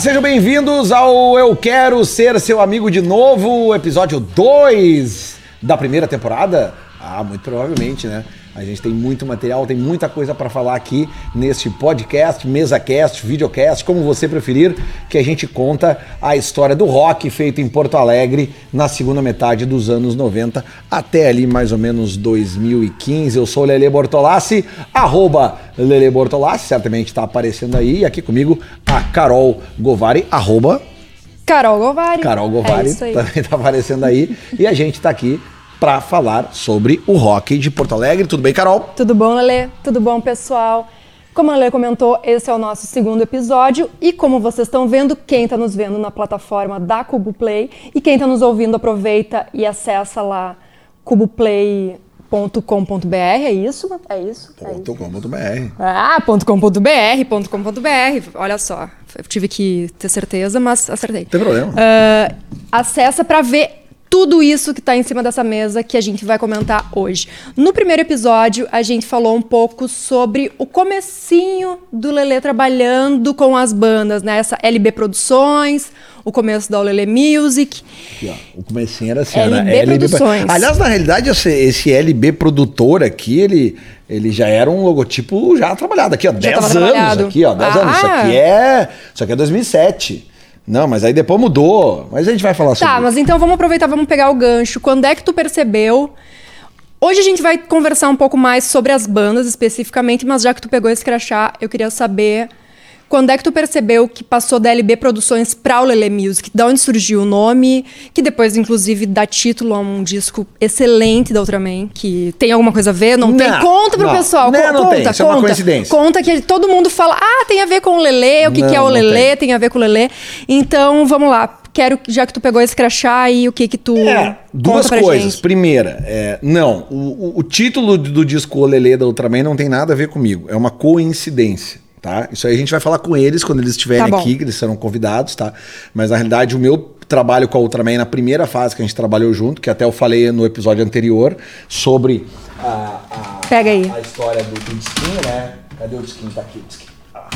sejam bem-vindos ao Eu Quero Ser Seu Amigo de Novo, episódio 2 da primeira temporada. Ah, muito provavelmente, né? A gente tem muito material, tem muita coisa para falar aqui neste podcast, mesacast, videocast, como você preferir, que a gente conta a história do rock feito em Porto Alegre na segunda metade dos anos 90 até ali mais ou menos 2015. Eu sou Lele Bortolassi, arroba Lele Bortolassi, certamente está aparecendo aí. E aqui comigo a Carol Govari, arroba Carol Govari. Carol Govari É isso aí. também está aparecendo aí. E a gente está aqui para falar sobre o rock de Porto Alegre. Tudo bem, Carol? Tudo bom, Lele? Tudo bom, pessoal? Como a Lele comentou, esse é o nosso segundo episódio e como vocês estão vendo, quem está nos vendo na plataforma da Cubo Play e quem está nos ouvindo aproveita e acessa lá cuboplay.com.br, é isso? É isso? É isso. .com.br. Ah, .com.br, .com.br, olha só, eu tive que ter certeza, mas acertei. Não tem problema. Ah, acessa para ver tudo isso que está em cima dessa mesa que a gente vai comentar hoje. No primeiro episódio, a gente falou um pouco sobre o comecinho do Lelê trabalhando com as bandas, né? Essa LB Produções, o começo da Lelê Music. Aqui. O comecinho era assim, LB né? Produções. Aliás, na realidade, esse, esse LB produtor aqui, ele, ele já era um logotipo já trabalhado aqui, ó. 10 tava anos aqui, ó. 10 anos. Isso Ah. aqui é. Isso aqui é 2007. Não, mas aí depois mudou. Mas a gente vai falar sobre Tá, mas então vamos aproveitar, vamos pegar o gancho. Quando é que tu percebeu? Hoje a gente vai conversar um pouco mais sobre as bandas especificamente, mas já que tu pegou esse crachá, eu queria saber quando é que tu percebeu que passou da LB Produções pra o Lele Music? Da onde surgiu o nome? Que depois, inclusive, dá título a um disco excelente da Ultraman, que tem alguma coisa a ver? Não, tem? Não, Conta pro não. pessoal. Não, não conta, tem. Isso é conta. uma coincidência. Conta que todo mundo fala, ah, tem a ver com o Lele, o que, que é o Lele, tem. tem a ver com o Lelê. Então, vamos lá. Quero, já que tu pegou esse crachá aí, o que que tu É, duas coisas. gente? Primeira, é, não, o, o- o título do disco Olelê da Ultraman não tem nada a ver comigo. É uma coincidência, tá? Isso aí a gente vai falar com eles quando eles estiverem Tá aqui, que eles serão convidados, tá? Mas na realidade o meu trabalho com a Ultraman na primeira fase que a gente trabalhou junto, que até eu falei no episódio anterior sobre a, a- Pega aí. a história do, do disquinho, né? Cadê o disquinho? Tá aqui o disquinho. Ah.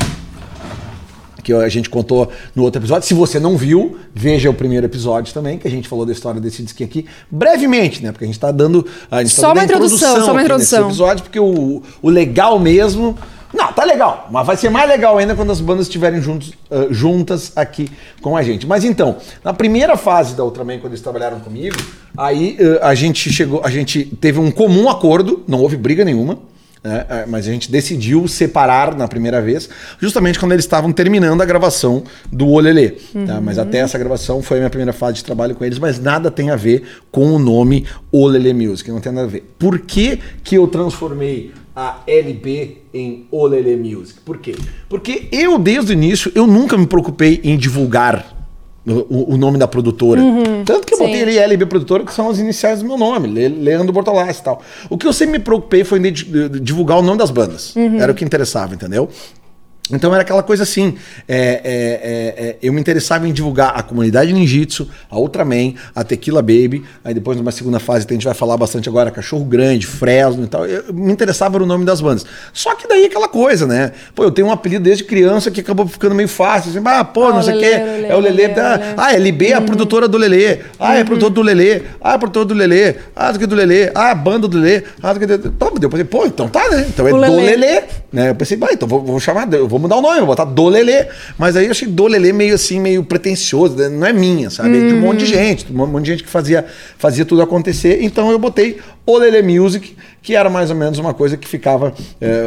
Que a gente contou no outro episódio. Se você não viu, veja o primeiro episódio também, que a gente falou da história desse disquinho aqui, brevemente, né? Porque a gente tá dando. A gente tá Só dando uma a introdução, só uma introdução. Nesse episódio, porque o, o legal mesmo. Não, tá legal, mas vai ser mais legal ainda quando as bandas estiverem juntos, ah, juntas aqui com a gente. Mas então, na primeira fase da Ultraman, quando eles trabalharam comigo, aí ah, a gente chegou, a gente teve um comum acordo, não houve briga nenhuma. né? É, mas a gente decidiu separar na primeira vez, justamente quando eles estavam terminando a gravação do Olelê. tá? Mas até essa gravação foi a minha primeira fase de trabalho com eles, mas nada tem a ver com o nome Olelê Music, não tem nada a ver. Por que, que eu transformei a LB em Olelê Music? Por quê? Porque eu, desde o início, eu nunca me preocupei em divulgar o, o nome da produtora. Tanto que eu sim. botei ali LB Produtora, que são as iniciais do meu nome, Le- Leandro Bortolassi e tal. O que eu sempre me preocupei foi em divulgar o nome das bandas. Era o que interessava, entendeu? Então era aquela coisa assim, é, é, é, é, eu me interessava em divulgar a comunidade ninjitsu, a Ultraman, a Tequila Baby, aí depois numa segunda fase que a gente vai falar bastante agora, Cachorro Grande, Fresno e tal, eu, me interessava no nome das bandas. Só que daí aquela coisa, né? Pô, eu tenho um apelido desde criança que acabou ficando meio fácil, assim, ah, pô, Ah, não o sei o Lelê, quê, Lelê, é o Lelê, Lelê, tá? Lelê. ah, LB é a produtora do Lelê, ah, é produtor do Lelê, ah, é produtor do Lelê, ah, do que do Lelê, ah, a banda do Lelê, ah, do que do... Então, eu pensei, pô, então tá, né? Então é O do Lelê. Lelê. né? Eu pensei, bah, então vou, vou chamar, eu vou mudar o nome, vou botar do Lelê. Mas aí eu achei do Lelê meio assim, meio pretencioso, né? não é minha, sabe? É de um monte de gente, um monte de gente que fazia, fazia tudo acontecer. Então eu botei o Lelê Music, que era mais ou menos uma coisa que ficava é,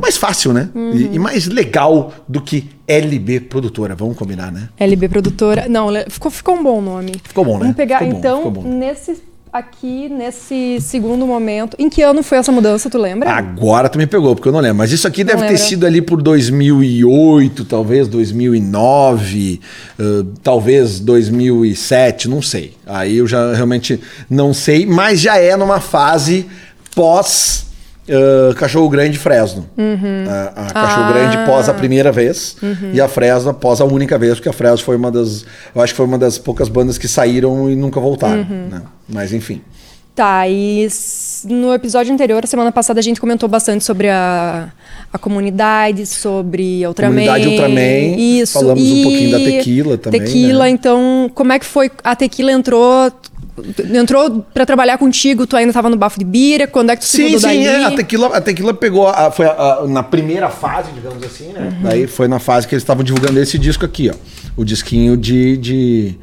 mais fácil, né? E, e mais legal do que LB Produtora, vamos combinar, né? LB Produtora. Não, ficou, ficou um bom nome. Ficou bom, né? Vamos pegar, bom, então, nesse aqui, nesse segundo momento. Em que ano foi essa mudança, tu lembra? Agora tu me pegou, porque eu não lembro. Mas isso aqui deve ter lembra? sido ali por 2008, talvez 2009, eh, talvez 2007, não sei. Aí eu já realmente não sei, mas já é numa fase pós eh, Cachorro Grande e Fresno. A, a Cachorro Ah. Grande pós a primeira vez e a Fresno após a única vez, porque a Fresno foi uma das, eu acho que foi uma das poucas bandas que saíram e nunca voltaram, né? Mas enfim. Tá, e no episódio anterior, semana passada, a gente comentou bastante sobre a, a comunidade, sobre a Ultraman. Comunidade Ultraman, Isso. falamos um e pouquinho da tequila também, Tequila, né? então, como é que foi? A tequila entrou. Entrou pra trabalhar contigo, tu ainda tava no bafo de bira, quando é que tu se Sim, mudou sim, dali? é, a tequila, a tequila pegou, a- foi a- na primeira fase, digamos assim, né? Uhum. Daí foi na fase que eles estavam divulgando esse disco aqui, ó. O disquinho de. de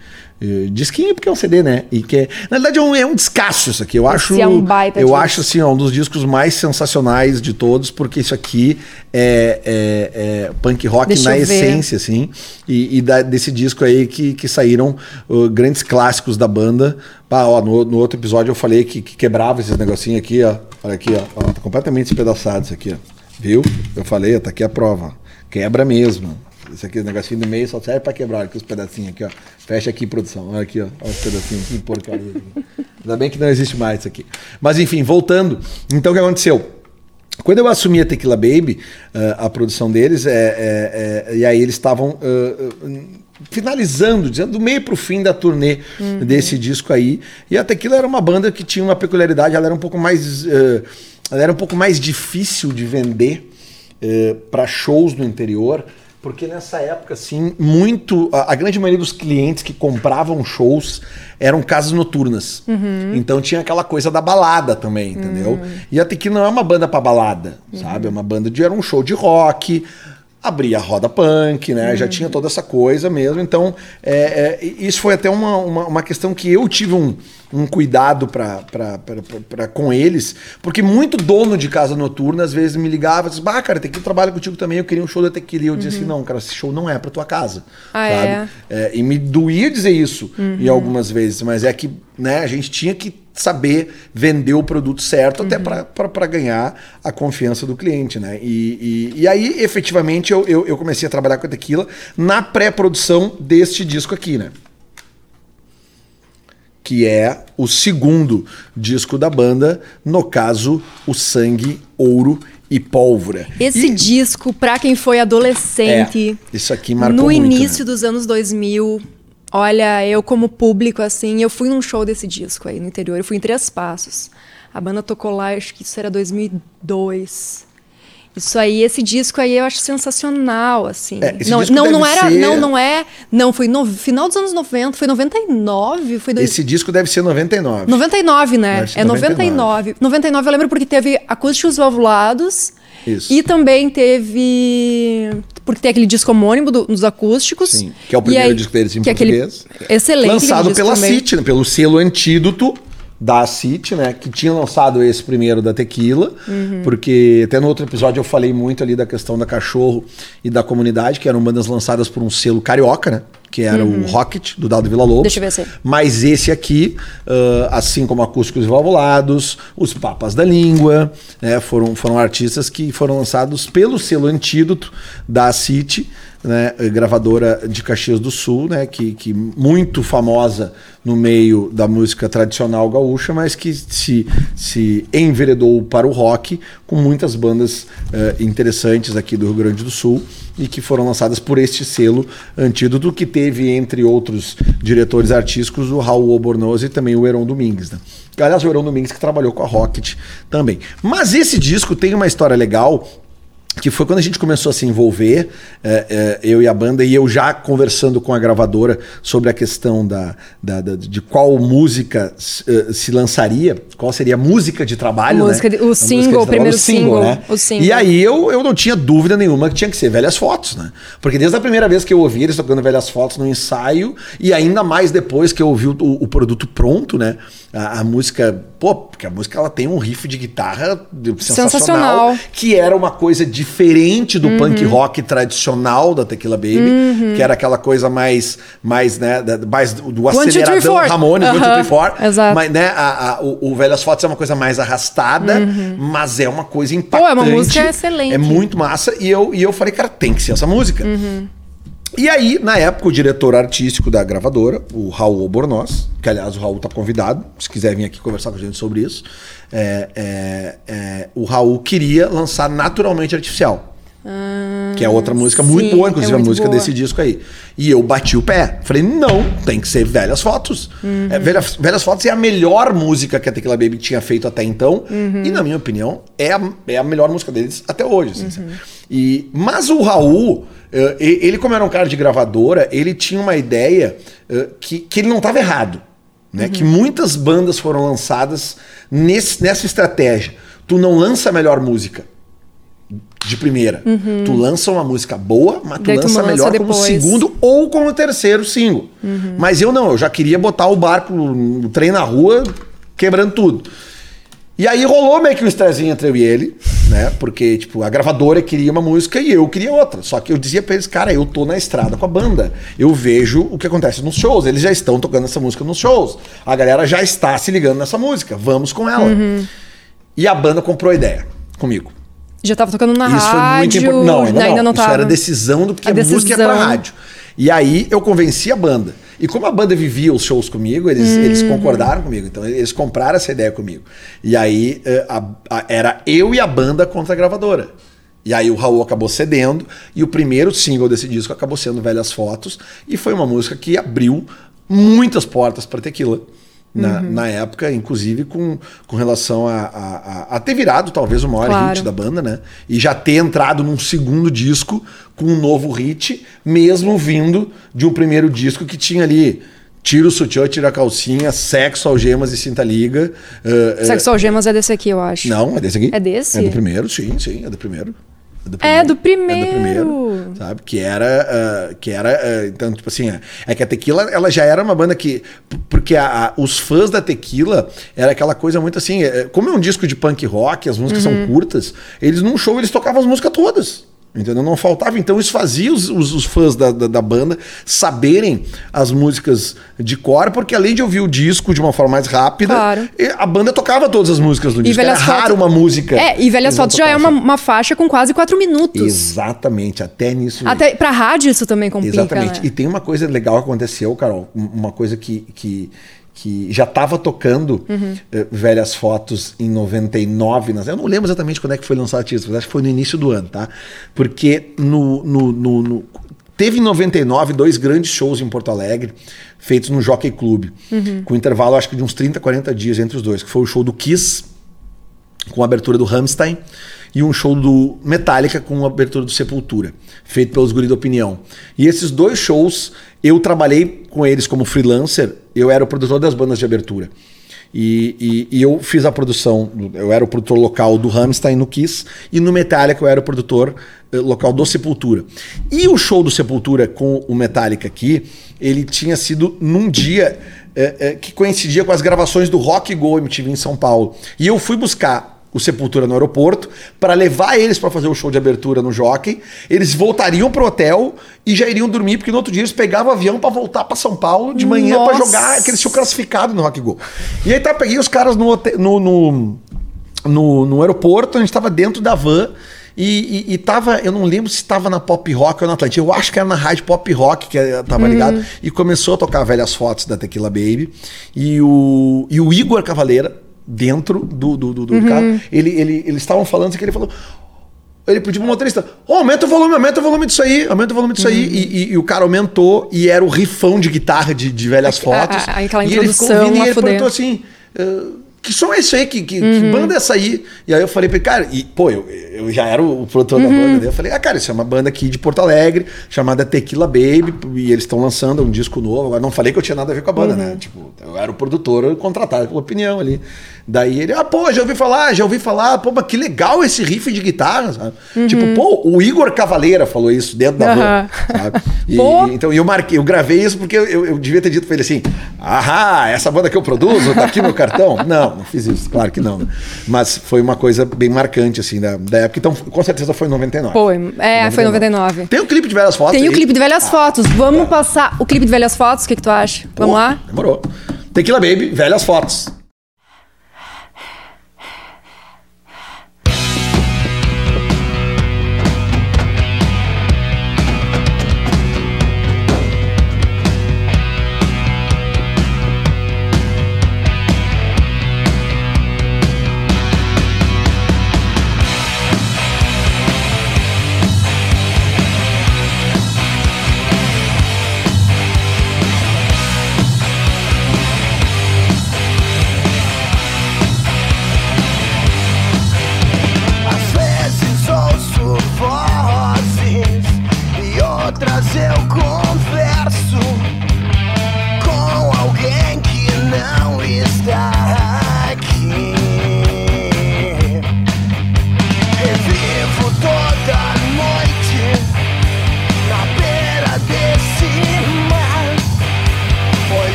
disquinho porque é um CD, né? E que é, na verdade é um, é um descasso isso aqui. Eu acho, é um baita eu disco. acho assim, ó, um dos discos mais sensacionais de todos, porque isso aqui é, é- é punk rock Deixa na essência, assim. E, e da- desse disco aí que, que saíram uh, grandes clássicos da banda. Pá, ó, no, no outro episódio eu falei que, que quebrava esses negocinhos aqui, ó. Olha aqui, ó. ó tá completamente despedaçado isso aqui, ó. Viu? Eu falei, ó, tá aqui a prova. Quebra mesmo. Isso aqui, esse negocinho do meio só serve pra quebrar. Olha aqui os pedacinhos aqui, ó. Fecha aqui, produção. Olha aqui, ó. Olha os pedacinhos. Que porcaria. Ainda bem que não existe mais isso aqui. Mas enfim, voltando. Então o que aconteceu? Quando eu assumi a Tequila Baby, eh, a produção deles, é, é, é, e aí eles estavam eh, eh, finalizando, dizendo do meio pro fim da turnê desse disco aí. E a Tequila era uma banda que tinha uma peculiaridade, ela era um pouco mais, eh, ela era um pouco mais difícil de vender para shows no interior. Porque nessa época, assim, muito. A, a grande maioria dos clientes que compravam shows eram casas noturnas. Então tinha aquela coisa da balada também, entendeu? E a Tequila não é uma banda pra balada, sabe? É uma banda de. Era um show de rock, abria a roda punk, né? Já tinha toda essa coisa mesmo. Então, é, é, isso foi até uma, uma, uma questão que eu tive um, um cuidado pra- com eles, porque muito dono de casa noturna às vezes me ligava e dizia, bah, cara, Tequila trabalha contigo também, eu queria um show da Tequila. E eu dizia assim, não, cara, esse show não é pra tua casa. Ah, sabe? É, e me doía dizer isso em algumas vezes, mas é que né, a gente tinha que saber vender o produto certo até para ganhar a confiança do cliente, né? E, e, e aí, efetivamente, eu, eu, eu comecei a trabalhar com a tequila na pré-produção deste disco aqui, né? Que é o segundo disco da banda, no caso, o Sangue, Ouro e Pólvora. Esse E- disco, pra quem foi adolescente, É, isso aqui marcou no muito, início né? dos anos 2000, olha, eu como público, assim, eu fui num show desse disco aí no interior, eu fui em Três Passos. A banda tocou lá, acho que isso era 2002. Isso aí, esse disco aí eu acho sensacional, assim. É, não, não, não era, ser- não, não é, não, foi no final dos anos 90, foi 99, foi dois, Esse disco deve ser 99. 99, né? Ser É 99. 99 eu lembro porque teve acústicos valvulados. Isso. E também teve. Porque tem aquele disco homônimo do- dos acústicos. Sim, que é o primeiro disco deles em que é aquele português. Excelente. lançado pela também. CIT, né, pelo selo Antídoto da CIT, né? Que tinha lançado esse primeiro da Tequila, Uhum. porque até no outro episódio eu falei muito ali da questão da Cachorro e da Comunidade, que eram bandas lançadas por um selo carioca, né? Que era o Rocket, do Dado Vila Lobos. Uhum. Deixa eu ver se- Mas esse aqui, ah, assim como Acústicos Valvulados, Os Papas da Língua, né, foram, foram artistas que foram lançados pelo selo Antídoto da City, né, gravadora de Caxias do Sul, né, que, que muito famosa no meio da música tradicional gaúcha, mas que se, se enveredou para o rock com muitas bandas eh, interessantes aqui do Rio Grande do Sul e que foram lançadas por este selo Antídoto, que teve, entre outros diretores artísticos, o Raul Albornoz e também o Heron Domingues. Né? Aliás, o Heron Domingues que trabalhou com a Rocket também. Mas esse disco tem uma história legal que foi quando a gente começou a se envolver, é, é, eu e a banda, e eu já conversando com a gravadora sobre a questão da, da- da- de qual música se, eh, se lançaria, qual seria a música de trabalho, Música né? de- o A single, o primeiro single, o single. E aí eu, eu não tinha dúvida nenhuma que tinha que ser velhas fotos, né? Porque desde a primeira vez que eu ouvi eles tocando velhas fotos no ensaio, e ainda mais depois que eu ouvi o, o produto pronto, né? A, a música, pô, porque a música ela tem um riff de guitarra sensacional, Sensacional. que era uma coisa diferente do punk rock tradicional da Tequila Baby, que era aquela coisa mais, mais né, mais do, One, aceleradão. Ramones, one, two, three, four. exato. Mas, né, a- a- o, o Velhas Fotos é uma coisa mais arrastada, mas é uma coisa Pô, impactante. é uma música excelente. É muito massa. E eu, e eu falei, cara, tem que ser essa música. E aí, na época, o diretor artístico da gravadora, o Raul Albornoz, que aliás o Raul tá convidado, se quiser vir aqui conversar com a gente sobre isso, é, é, é, o Raul queria lançar naturalmente artificial. que é outra música muito sim, boa, inclusive é a muito música boa. desse disco aí. E eu bati o pé. Falei, não, tem que ser Velhas Fotos. Uhum. É, Velhas, Velhas Fotos é a melhor música que a Tequila Baby tinha feito até então. Uhum. E, na minha opinião, é a, é a melhor música deles até hoje. assim, Uhum. e, mas o Raul, ele, como era um cara de gravadora, ele tinha uma ideia eh, que, que ele não estava errado. Né? Que muitas bandas foram lançadas nesse, nessa estratégia. Tu não lança a melhor música de primeira. Tu lança uma música boa, mas tu Uhum. Lança lança melhor como depois. segundo ou como terceiro single. Mas eu não, eu já queria botar o barco, o trem na rua, quebrando tudo. E aí rolou meio que um estrezinho entre eu e ele, né? Porque, tipo, a gravadora queria uma música e eu queria outra. Só que eu dizia pra eles, cara, eu tô na estrada com a banda. Eu vejo o que acontece nos shows. Eles já estão tocando essa música nos shows. A galera já está se ligando nessa música. Vamos com ela. E a banda comprou a ideia comigo. Já tava tocando na Isso foi muito rádio. importante. Não, ainda, ainda não. não Isso tava. era decisão do que A a, música ia pra rádio. E aí eu convenci a banda. E como a banda vivia os shows comigo, eles, Uhum. eles concordaram comigo. Então eles compraram essa ideia comigo. E aí eh, a- a- era eu e a banda contra a gravadora. E aí o Raul acabou cedendo. E o primeiro single desse disco acabou sendo Velhas Fotos. E foi uma música que abriu muitas portas para Tequila. Na, Uhum. na época, inclusive com, com relação a, a, a- ter virado talvez o maior Claro. hit da banda, né? E já ter entrado num segundo disco com um novo hit, mesmo vindo de um primeiro disco que tinha ali tira o sutiã, tira a calcinha, sexo, algemas e cinta liga. eh, Sexo Algemas é desse aqui, eu acho. Não, é desse aqui. É desse? É do primeiro, sim, sim, é do primeiro. É do É do primeiro. primeiro, sabe? Que era, ah, que era, ah, então tipo assim, é, que a Tequila, ela já era uma banda que, porque a- a- os fãs da Tequila era aquela coisa muito assim, é, como é um disco de punk rock, as músicas Uhum. são curtas, eles num show eles tocavam as músicas todas. Entendeu? Não faltava. Então, isso fazia os, os- os fãs da, da, da banda saberem as músicas de cor, porque além de ouvir o disco de uma forma mais rápida, Claro. a banda tocava todas as músicas do E disco. Era raro Fotos- uma música. É, e Velhas Fotos já é uma, uma faixa com quase quatro minutos. Exatamente, até nisso. Até pra rádio isso também complica, Exatamente. né? E tem uma coisa legal que aconteceu, Carol, um- uma coisa que, que, que já estava tocando Uhum. eh, velhas fotos em 99. nas- Eu não lembro exatamente quando é que foi lançado isso, mas acho que foi no início do ano, tá? Porque no, no, no- no- teve em 99 dois grandes shows em Porto Alegre, feitos no Jockey Club, Uhum. com intervalo acho que de uns 30, 40 dias entre os dois, que foi o show do Kiss, com a abertura do Rammstein e um show do Metallica com a abertura do Sepultura, feito pelos Guri da Opinião. E esses dois shows, eu trabalhei com eles como freelancer, eu era o produtor das bandas de abertura. E, e- e eu fiz a produção, eu era o produtor local do Rammstein no Kiss, e no Metallica eu era o produtor eh, local do Sepultura. E o show do Sepultura com o Metallica aqui, ele tinha sido num dia eh, eh, que coincidia com as gravações do Rock Go MTV em São Paulo. E eu fui buscar o Sepultura no aeroporto para levar eles para fazer o show de abertura no Jockey. Eles voltariam pro hotel e já iriam dormir, porque no outro dia eles pegavam o avião para voltar para São Paulo de manhã para jogar, que eles tinham classificado no Rock Go. E aí tá, peguei os caras no, hotel- no, no, no, no aeroporto, a gente estava dentro da van. E, e, e tava, eu não lembro se estava na Pop Rock ou na Atlântica. Eu acho que era na rádio Pop Rock que tava ligado. E começou a tocar velhas fotos da Tequila Baby. E o, e o Igor Cavaleira, dentro do, do, do, do carro, ele, ele, eles estavam falando assim que ele falou. Ele pediu pro motorista: "Ô, aumenta o volume, aumenta o volume disso aí, aumenta o volume disso aí. E, e- e o cara aumentou e era o rifão de guitarra de, de velhas A- fotos. a- aquela e ele ficou ouvindo e a ele perguntou assim. "Ah, que som é esse aí? Que, que, Uhum. que banda é essa aí? E aí eu falei pra ele, cara, e, pô, eu, eu já era o, produtor da Uhum. banda. Daí eu falei, ah, cara, isso é uma banda aqui de Porto Alegre, chamada Tequila Baby, e eles estão lançando um disco novo. Agora não falei que eu tinha nada a ver com a banda, Uhum. né? Tipo, eu era o produtor contratado pela opinião ali. Daí ele, ah, pô, já ouvi falar, já ouvi falar, pô, mas que legal esse riff de guitarra, sabe? Tipo, pô, o Igor Cavaleira falou isso dentro da Uhum. Aham. sabe? E- Pô. então eu marquei, eu gravei isso porque eu, eu- eu devia ter dito pra ele assim: ahá, essa banda que eu produzo, tá aqui meu cartão. Não, não fiz isso, claro que não. né? Mas foi uma coisa bem marcante, assim, da, da época. Então, com certeza foi em 99. Pô, é, foi em 99. Tem o clipe de velhas fotos. Tem o clipe de Velhas Fotos. Vamos passar o clipe de Velhas Fotos, o que, que tu acha? Pô, Vamos lá? Demorou. Tequila Baby, velhas fotos.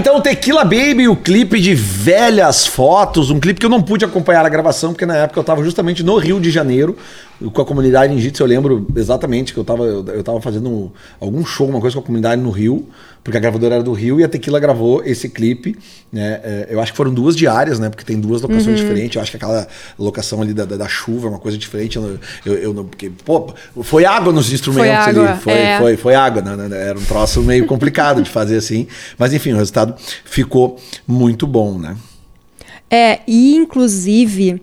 Então Tequila Baby, o clipe de velhas fotos, um clipe que eu não pude acompanhar a gravação, porque na época eu tava justamente no Rio de Janeiro, com a comunidade Ninjitsu, eu lembro exatamente que eu tava, eu, eu tava fazendo um- algum show, uma coisa com a comunidade no Rio, porque a gravadora era do Rio e a Tequila gravou esse clipe, né? é, Eu acho que foram duas diárias, né? Porque tem duas locações diferentes, eu acho que aquela locação ali da, da, da chuva é uma coisa diferente, eu, eu, eu porque, pô, foi água nos instrumentos água, ali, foi, é. foi, foi água, né, né, Era um troço meio complicado de fazer assim. Mas enfim, o resultado ficou muito bom, né? É, e inclusive,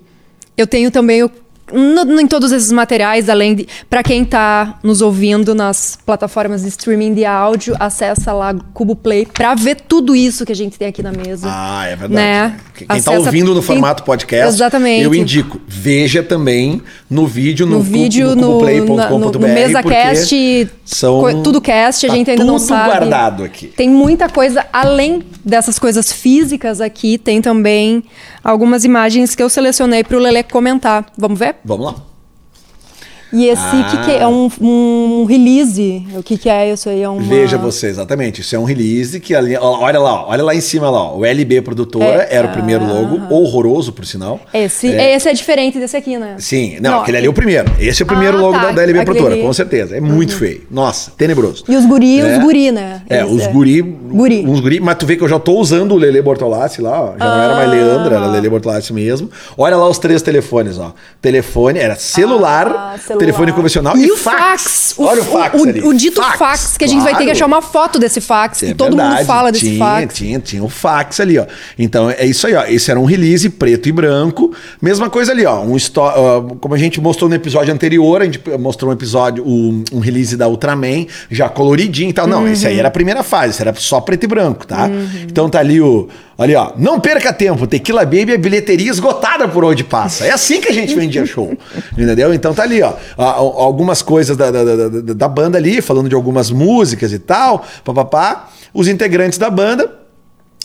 eu tenho também o. no- no- em todos esses materiais, além de. Para quem tá nos ouvindo nas plataformas de streaming de áudio, acessa lá Cubo Play pra ver tudo isso que a gente tem aqui na mesa. Ah, é verdade. Né? Quem tá Acessa- ouvindo no quem- formato podcast, Exatamente. eu indico. Veja também no vídeo no, no vídeo, no, na- no, no porque MesaCast, são- tudo cast, a tá gente ainda não tudo sabe. guardado aqui. Tem muita coisa, além dessas coisas físicas aqui, tem também algumas imagens que eu selecionei pro Lele comentar. Vamos ver? Vamos lá. E esse, o que, que é? É um, um release? O que, que é isso aí? É uma... Veja você, exatamente. Isso é um release que ali, olha lá, olha lá em cima lá, ó, o LB Produtora É, era o primeiro logo, horroroso por sinal. Esse é. esse é diferente desse aqui, né? Sim, não, aquele ali é o primeiro. Esse é o primeiro Ah, logo tá, da, da LB Produtora, ali. Uhum. com certeza. É muito feio. Nossa, tenebroso. E os guri, É. os guri, né? É, Eles- os guri, Guri. Uns guri, mas tu vê que eu já tô usando o Lele Bortolassi lá, ó. Já não era mais Ah. Leandro, era Lele Bortolassi mesmo. Olha lá os três telefones, ó. Telefone, era celular, Ah, celular. Telefone convencional E, e, o fax. O, Olha o fax o, ali. o dito fax, que a gente vai ter que claro. achar uma foto desse fax, É que todo mundo verdade, fala desse tinha, fax. Tinha, tinha o fax ali, ó. Então é isso aí, ó. Esse era um release preto e branco. Mesma coisa ali, ó. Um ó, como a gente mostrou no episódio anterior, a gente mostrou um episódio, um, um release da Ultraman, já coloridinho e tal. Não, esse Uhum. aí era a primeira fase, esse era só preto e branco, tá? Então tá ali o. Ali, ó. Não perca tempo. Tequila Baby é bilheteria esgotada por onde passa. É assim que a gente vendia show. entendeu? Então tá ali, ó. a- a- Algumas coisas da, da, da, da- da banda ali, falando de algumas músicas e tal, papapá. Os integrantes da banda.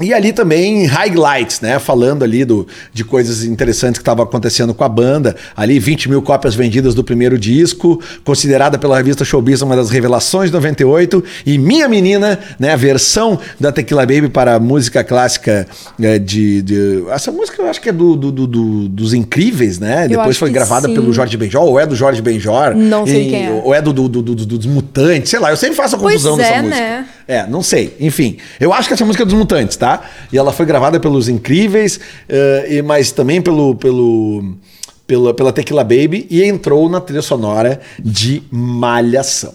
E ali também highlights, né? Falando ali do, de coisas interessantes que estavam acontecendo com a banda. Ali 20 mil cópias vendidas do primeiro disco, considerada pela revista Showbiz uma das revelações de 98. E Minha Menina, né? A versão da Tequila Baby para a música clássica é, de, de- Essa música eu acho que é do, do- do- do- dos Incríveis, né? Depois acho foi gravada sim. pelo Jorge Benjor, ou é do Jorge Benjor. Não sei e- quem é. Ou é do, do- do- do- dos Mutantes, sei lá. Eu sempre faço a Pois confusão dessa é, música. né? É, não sei. Enfim, eu acho que essa música é dos Mutantes, tá? E ela foi gravada pelos Incríveis, eh, e mas também pelo, pelo, pela, pela Tequila Baby e entrou na trilha sonora de Malhação.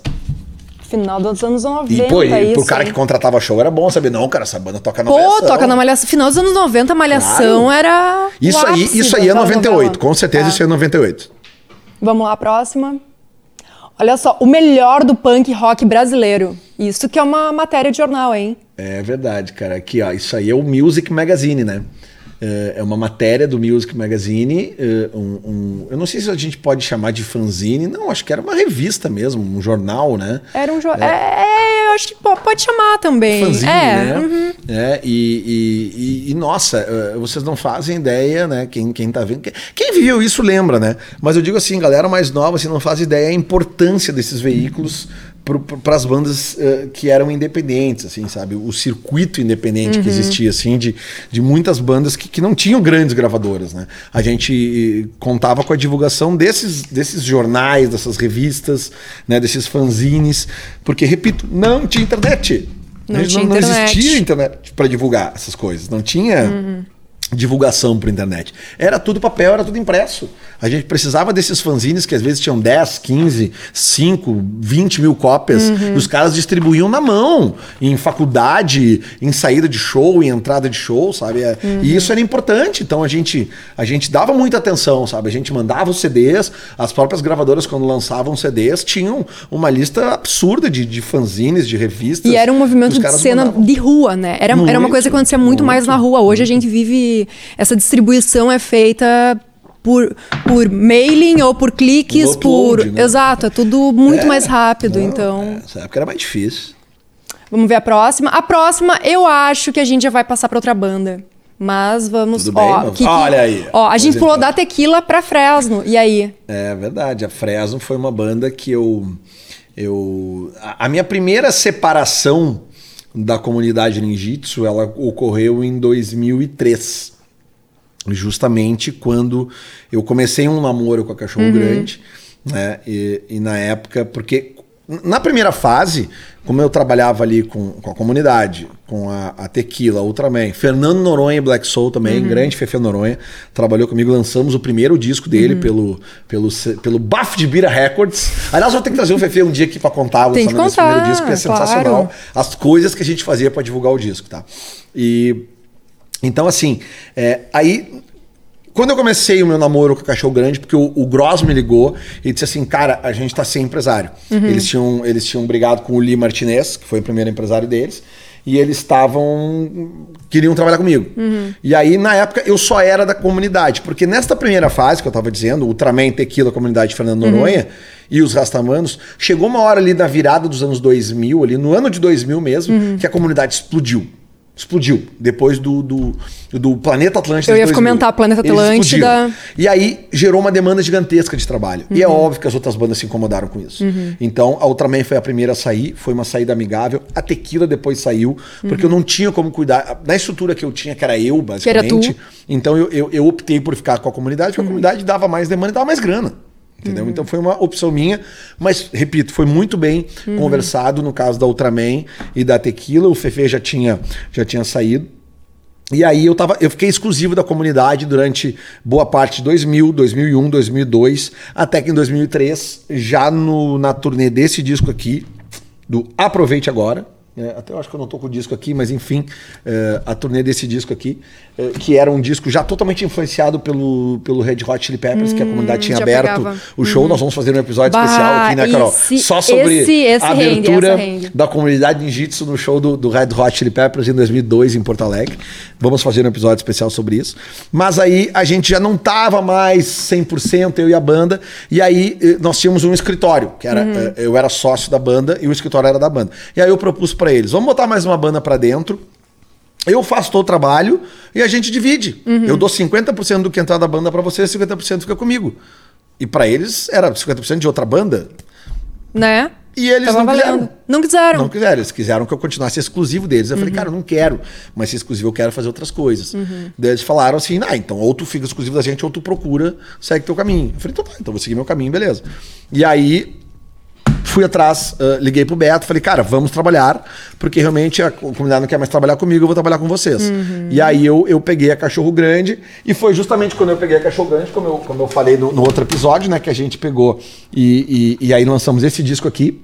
Final dos anos 90, E, pô, e isso. pro cara hein? que contratava show era bom saber, não, cara, essa banda toca na Pô, Malhação. toca na Malhação. Final dos anos 90, Malhação Claro. era. Isso aí, ápice isso aí é daquela 98, novela. com certeza É. isso é 98. Vamos lá, próxima. Olha só, o melhor do punk rock brasileiro. Isso que é uma matéria de jornal, hein? É verdade, cara. Aqui, ó, isso aí é o Music Magazine, né? É é uma matéria do Music Magazine. é, um- um- eu não sei se a gente pode chamar de fanzine. Não, acho que era uma revista mesmo, um jornal, né? Era um jornal. É. é, eu acho que po- pode chamar também. fanzine, é. né? uhum. É, e, e- e- e, nossa, eh, vocês não fazem ideia, né? Quem, quem tá vendo. Quem, quem viveu isso lembra, né? Mas eu digo assim, galera mais nova, assim, não faz ideia a importância desses veículos para as bandas eh, que eram independentes, assim, sabe? O circuito independente que existia, assim, de, de muitas bandas que, que não tinham grandes gravadoras, né? A gente eh, contava com a divulgação desses, desses jornais, dessas revistas, né? Desses fanzines, porque, repito, não tinha internet. Não tinha não, internet. existia internet para divulgar essas coisas. Não tinha. Divulgação por internet. Era tudo papel, era tudo impresso. A gente precisava desses fanzines que às vezes tinham 10, 15, 5, 20 mil cópias. Uhum. E os caras distribuíam na mão, em faculdade, em saída de show, em entrada de show, sabe? É, Uhum. E isso era importante. Então a gente, a gente dava muita atenção, sabe? A gente mandava os CDs, as próprias gravadoras, quando lançavam CDs, tinham uma lista absurda de, de fanzines, de revistas. E era um movimento de cena mandavam. de rua, né? Era, era uma Muito, coisa que acontecia muito, mais muito, na rua. Hoje a gente vive. Essa distribuição é feita por, por mailing ou por cliques, upload, por. né? Exato, é tudo muito É, mais rápido. não, então. Essa época era mais difícil. Vamos ver a próxima. A próxima, eu acho que a gente já vai passar pra outra banda. Mas vamos. Tudo ó, que- que- Olha aí. Ó, a gente pulou da tequila pra Fresno. E aí? É verdade. A Fresno foi uma banda que eu. eu a, a minha primeira separação da comunidade ninjitsu ela ocorreu em 2003. Justamente quando eu comecei um namoro com a Cachorro Grande. Né? E, e na época, porque na primeira fase, como eu trabalhava ali com, com a comunidade, com a, a Tequila, Ultraman, Fernando Noronha, Black Soul também, grande Fefe Noronha, trabalhou comigo, lançamos o primeiro disco dele pelo, pelo, se- pelo Baf de Bira Records. Aliás, vou ter que trazer o Fefe um dia aqui pra contar o Tem lançamento contar, primeiro disco, que é claro. sensacional. As coisas que a gente fazia pra divulgar o disco, tá? E então, assim, é, aí quando eu comecei o meu namoro com o Cachorro Grande, porque o, o Gross me ligou e disse assim, cara, a gente tá sem empresário. Eles, tinham, eles tinham brigado com o Lee Martinez, que foi o primeiro empresário deles, e eles estavam. queriam trabalhar comigo. E aí, na época, eu só era da comunidade, porque nesta primeira fase que eu tava dizendo, Ultraman Tequila, comunidade de Fernando Noronha, e os Rastamanos, chegou uma hora ali na virada dos anos 2000, ali no ano de 2000 mesmo, que a comunidade explodiu. Explodiu. Depois do, do, do Planeta Atlântida. Eu ia 2000. comentar, Planeta Atlântida. E aí gerou uma demanda gigantesca de trabalho. E é óbvio que as outras bandas se incomodaram com isso. Então a Ultraman foi a primeira a sair, foi uma saída amigável. A Tequila depois saiu, porque eu não tinha como cuidar. Na estrutura que eu tinha, que era eu, basicamente. tu. Então eu, eu, eu optei por ficar com a comunidade, porque a comunidade dava mais demanda e dava mais grana. Entendeu? Então foi uma opção minha, mas repito, foi muito bem conversado no caso da Ultraman e da Tequila. O Fefe já tinha, já tinha saído. E aí eu tava, eu fiquei exclusivo da comunidade durante boa parte de 2000, 2001, 2002, até que em 2003, já no, na turnê desse disco aqui, do Aproveite Agora, é, até eu acho que eu não tô com o disco aqui, mas enfim, é, a turnê desse disco aqui, é, que era um disco já totalmente influenciado pelo, pelo Red Hot Chili Peppers, que a comunidade tinha aberto pegava. o show. Nós vamos fazer um episódio Bah, especial aqui, né, Carol? esse- Só sobre esse- esse a abertura rende. da comunidade ninjitsu no show do, do Red Hot Chili Peppers em 2002 em Porto Alegre. Vamos fazer um episódio especial sobre isso. Mas aí a gente já não tava mais 100% eu e a banda. E aí eh, nós tínhamos um escritório, que era eh, eu era sócio da banda e o escritório era da banda. E aí eu propus para eles, vamos botar mais uma banda para dentro. Eu faço todo o trabalho e a gente divide. Eu dou 50% do que entrar da banda para você, 50% fica comigo. E para eles era 50% de outra banda. Né? E eles Tava não valendo. quiseram. Não quiseram. Não quiseram, eles quiseram que eu continuasse exclusivo deles. Eu Uhum. falei, cara, eu não quero, mas se exclusivo eu quero fazer outras coisas. Daí eles falaram assim, ah, então ou tu fica exclusivo da gente ou tu procura, segue teu caminho. Eu falei, então tá, então vou seguir meu caminho, beleza. E aí fui atrás, ah, liguei pro Beto, falei, cara, vamos trabalhar, porque realmente a comunidade não quer mais trabalhar comigo, eu vou trabalhar com vocês. Uhum. E aí eu, eu peguei a Cachorro Grande, e foi justamente quando eu peguei a Cachorro Grande, como eu, como eu falei no, no outro episódio, né, que a gente pegou e, e, e aí lançamos esse disco aqui,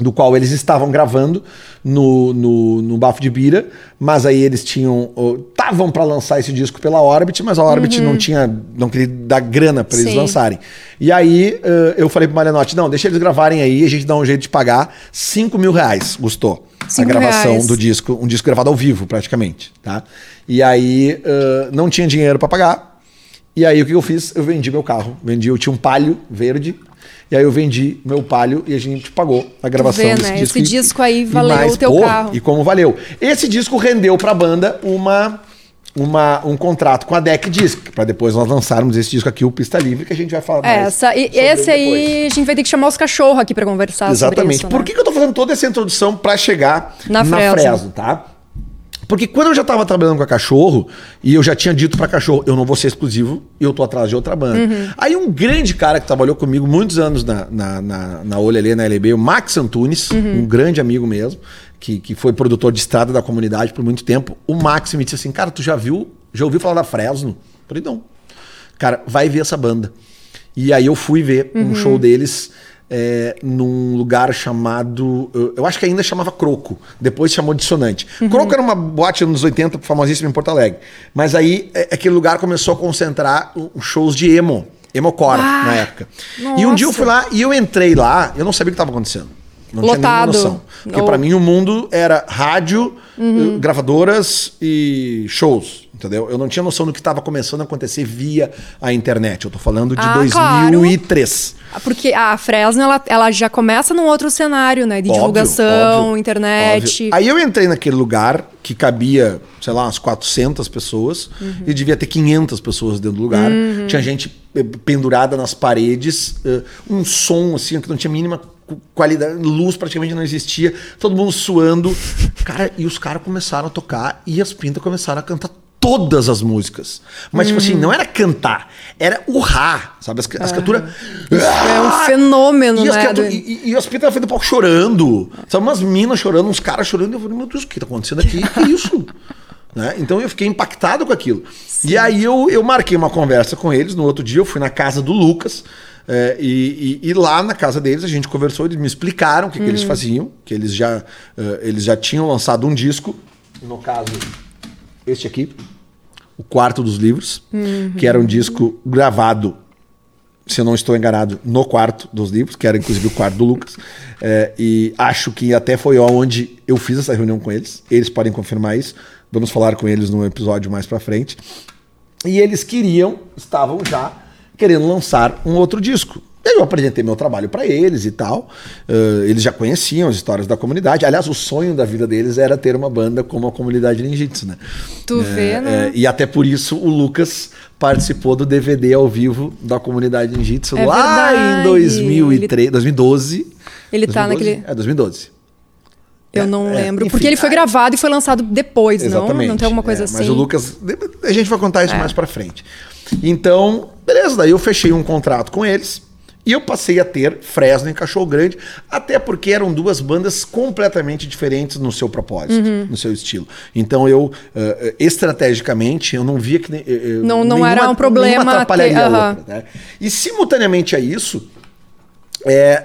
do qual eles estavam gravando no, no, no Bafo de Bira, mas aí eles tinham. estavam para lançar esse disco pela Orbit, mas a Orbit não tinha. não queria dar grana para eles Sim. lançarem. E aí eh, eu falei pro Marianotti: não, deixa eles gravarem aí, a gente dá um jeito de pagar 5 mil reais, gostou. A gravação reais. do disco, um disco gravado ao vivo, praticamente. Tá? E aí eh, não tinha dinheiro para pagar. E aí o que eu fiz? Eu vendi meu carro. Vendi, eu tinha um palio verde. E aí eu vendi meu palio e a gente pagou a gravação vê, desse né? disco. Esse E- disco aí valeu o teu pô, carro. E como valeu. Esse disco rendeu pra banda uma, uma, um contrato com a Deck Disc, pra depois nós lançarmos esse disco aqui, o Pista Livre, que a gente vai falar É, mais. essa, e sobre esse aí a gente vai ter que chamar os cachorros aqui pra conversar sobre Exatamente. isso. Por né? que, eu tô fazendo toda essa introdução pra chegar Na na, Fresno. Fresno, tá? Porque quando eu já tava trabalhando com a cachorro, e eu já tinha dito pra cachorro, eu não vou ser exclusivo, e eu tô atrás de outra banda. Uhum. Aí um grande cara que trabalhou comigo muitos anos na, na, na, na Olha ali, na LB, o Max Antunes, Uhum. um grande amigo mesmo, que, que foi produtor de estrada da comunidade por muito tempo. O Max me disse assim, cara, tu já viu Já ouviu falar da Fresno? Falei, não. Cara, vai ver essa banda. E aí eu fui ver um show deles é, num lugar chamado. Eu, acho que ainda chamava Croco. Depois chamou Dissonante. Croco era uma boate nos 80, famosíssima em Porto Alegre. Mas aí é, aquele lugar começou a concentrar os shows de emo. Emocore, Ah, na época. E um dia eu nossa. fui lá e eu entrei lá, eu não sabia o que estava acontecendo. Não tinha Lotado. nenhuma noção. Porque Ou- pra mim o mundo era rádio, Uhum. eh, gravadoras e shows. Entendeu? Eu não tinha noção do que estava começando a acontecer via a internet. Eu tô falando de Ah, 2003. Porque a Fresno, ela, ela já começa num outro cenário, né? De Óbvio, divulgação, óbvio, internet. óbvio. Aí eu entrei naquele lugar que cabia, sei lá, umas 400 pessoas Uhum. e devia ter 500 pessoas dentro do lugar. Tinha gente eh, pendurada nas paredes, eh, um som assim que não tinha mínima qualidade, luz praticamente não existia, todo mundo suando. Cara, e os caras começaram a tocar e as pintas começaram a cantar todas as músicas. Mas, tipo assim, não era cantar, era urrar, sabe? As, as criaturas. é um fenômeno, e né, E, e, e as pintas na frente do palco chorando. Sabe, umas minas chorando, uns caras chorando. E eu falei, meu Deus, o que tá acontecendo aqui? Que isso? Né? Então eu fiquei impactado com aquilo. E aí eu, eu marquei uma conversa com eles. No outro dia eu fui na casa do Lucas. é, e, e- e lá na casa deles a gente conversou, eles me explicaram o que, que eles faziam, que eles já, eh, eles já tinham lançado um disco, no caso, este aqui, o quarto dos livros, que era um disco gravado se eu não estou enganado, no quarto dos livros, que era inclusive o quarto do Lucas. É, e acho que até foi onde eu fiz essa reunião com eles. Eles podem confirmar isso. Vamos falar com eles num episódio mais pra frente. E eles queriam, estavam já querendo lançar um outro disco. E aí eu apresentei meu trabalho para eles e tal. Eh, eles já conheciam as histórias da comunidade. Aliás, o sonho da vida deles era ter uma banda como a comunidade Ninjitsu, né? Tu É, vê, né? é, e até por isso o Lucas participou do DVD ao vivo da comunidade Ninjitsu É lá verdade. em 2003, 2012. Ele tá 2012? naquele- É, 2012. Eu não É, lembro. enfim, porque ele foi ah, gravado e foi lançado depois, não? Exatamente. Não tem alguma coisa É, assim? É. Mas o Lucas, a gente vai contar isso mais pra frente. Então, beleza, daí eu fechei um contrato com eles e eu passei a ter Fresno e Cachorro Grande, até porque eram duas bandas completamente diferentes no seu propósito, Uhum. no seu estilo. Então eu, eh, estrategicamente, eu não via que eh, eh, Não- não nenhuma- era um problema nenhuma atrapalharia ter- a aham. outra. né? E simultaneamente a isso, é,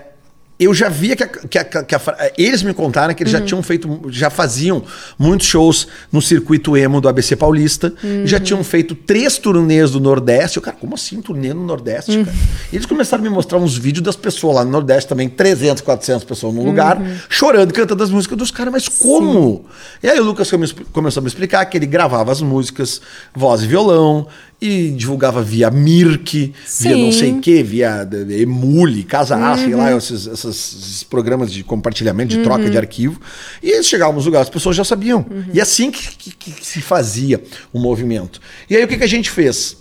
eu já via que, a- que a- que a eles me contaram que eles já tinham feito, já faziam muitos shows no circuito emo do ABC Paulista, já tinham feito três turnês do Nordeste. Eu, cara, como assim turnê no Nordeste, cara? E eles começaram a me mostrar uns vídeos das pessoas lá no Nordeste também, 300, 400 pessoas num lugar, chorando, cantando as músicas dos caras, mas como? E aí o Lucas come- começou a me explicar que ele gravava as músicas, voz e violão, e divulgava via Mirk, via não Sim. sei o que, via eh, Emule, Casar, sei lá, esses, esses- esses programas de compartilhamento, de troca de arquivo. E eles chegavam nos lugares, as pessoas já sabiam. E é assim que, que- que se fazia o movimento. E aí o que, que a gente fez?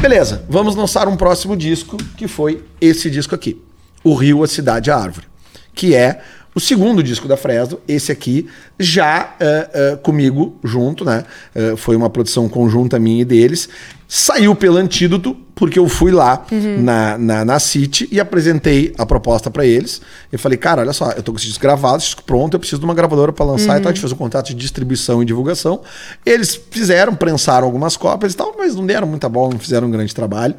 Beleza, vamos lançar um próximo disco, que foi esse disco aqui. O Rio, a Cidade, a Árvore. Que é o segundo disco da Fresno, esse aqui, já eh, eh, comigo junto, né? Eh, foi uma produção conjunta minha e deles. Saiu pelo Antídoto, porque eu fui lá na, na, na City e apresentei a proposta pra eles. Eu falei, cara, olha só, eu tô com esse disco gravado, esse disco pronto, eu preciso de uma gravadora pra lançar e tal. A gente fez um contrato de distribuição e divulgação. Eles fizeram, prensaram algumas cópias e tal, mas não deram muita bola, não fizeram um grande trabalho.